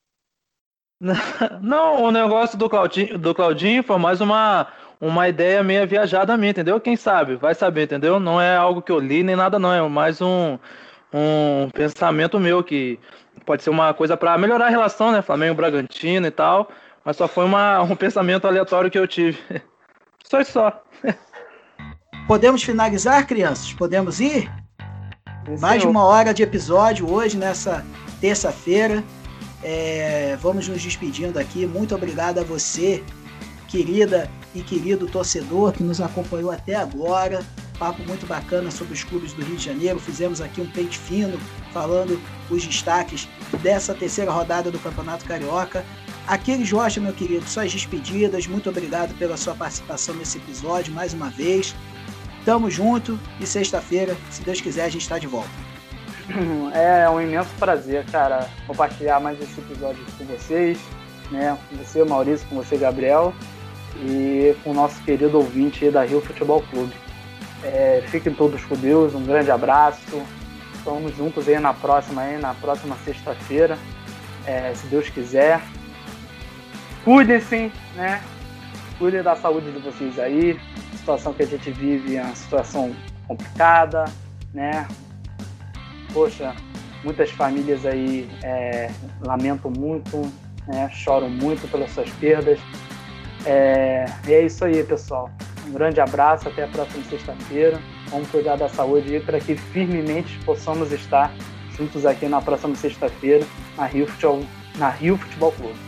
Não, o negócio do Claudinho, do Claudinho foi mais uma, uma ideia meio viajada minha, entendeu? Quem sabe, vai saber, entendeu? Não é algo que eu li nem nada, não. É mais um, um pensamento meu que pode ser uma coisa para melhorar a relação, né? Flamengo-Bragantino e tal. Mas só foi uma, um pensamento aleatório que eu tive. Só isso só. Podemos finalizar, crianças? Podemos ir? Mais de uma hora de episódio hoje, nessa terça-feira. É, vamos nos despedindo aqui. Muito obrigado a você, querida e querido torcedor, que nos acompanhou até agora. Papo muito bacana sobre os clubes do Rio de Janeiro. Fizemos aqui um pente fino, falando os destaques dessa terceira rodada do Campeonato Carioca. Aquele Jorge, meu querido, suas despedidas. Muito obrigado pela sua participação nesse episódio mais uma vez. Tamo junto e sexta-feira, se Deus quiser, a gente está de volta. É um imenso prazer, cara, compartilhar mais esse episódio com vocês, né? Com você, Maurício, com você, Gabriel, e com o nosso querido ouvinte da Rio Futebol Clube. É, fiquem todos com Deus, um grande abraço. Estamos juntos aí na próxima, aí, na próxima sexta-feira, é, se Deus quiser cuidem-se, né? Cuidem da saúde de vocês aí. A situação que a gente vive é uma situação complicada, né? Poxa, Muitas famílias aí é, lamentam muito, né, choram muito pelas suas perdas. É, e é isso aí, pessoal. Um grande abraço, até a próxima sexta-feira. Vamos cuidar da saúde para que firmemente possamos estar juntos aqui na próxima sexta-feira na Rio Futebol, na Rio Futebol Clube.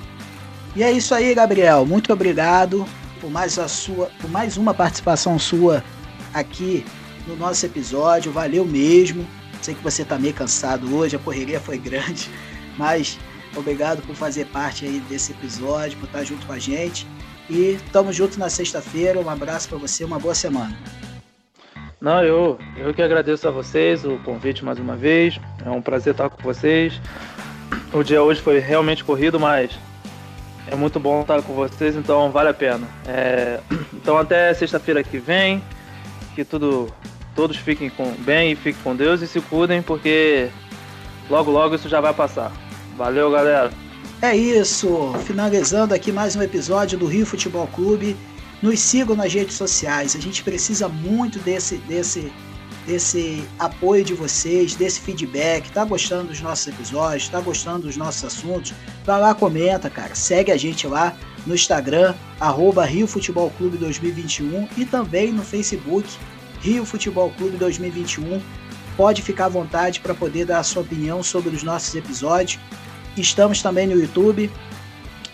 E é isso aí, Gabriel. Muito obrigado por mais a sua, por mais uma participação sua aqui no nosso episódio. Valeu mesmo. Sei que você está meio cansado hoje, a correria foi grande, mas obrigado por fazer parte aí desse episódio, por estar junto com a gente. E tamo junto na sexta-feira. Um abraço para você, uma boa semana. Não, eu, eu que agradeço a vocês o convite mais uma vez. É um prazer estar com vocês. O dia hoje foi realmente corrido, mas é muito bom estar com vocês, então vale a pena. É, então até sexta-feira que vem, que tudo, todos fiquem com, bem e fiquem com Deus e se cuidem, porque logo logo isso já vai passar. Valeu, galera! É isso, finalizando aqui mais um episódio do Rio Futebol Clube. Nos sigam nas redes sociais, a gente precisa muito desse, desse, desse apoio de vocês, desse feedback. Tá gostando dos nossos episódios? Tá gostando dos nossos assuntos? Vai lá, comenta, cara. Segue a gente lá no Instagram, arroba Rio Futebol Clube 2021 e também no Facebook, Rio Futebol Clube 2021. Pode ficar à vontade para poder dar a sua opinião sobre os nossos episódios. Estamos também no YouTube,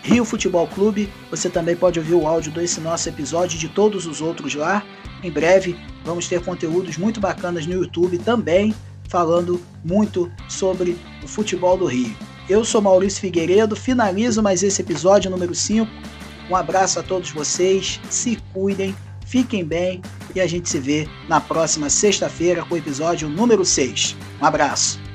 Rio Futebol Clube. Você também pode ouvir o áudio desse nosso episódio e de todos os outros lá. Em breve vamos ter conteúdos muito bacanas no YouTube também, falando muito sobre o futebol do Rio. Eu sou Maurício Figueiredo, finalizo mais esse episódio número 5. Um abraço a todos vocês, se cuidem, fiquem bem e a gente se vê na próxima sexta-feira com o episódio número 6. Um abraço.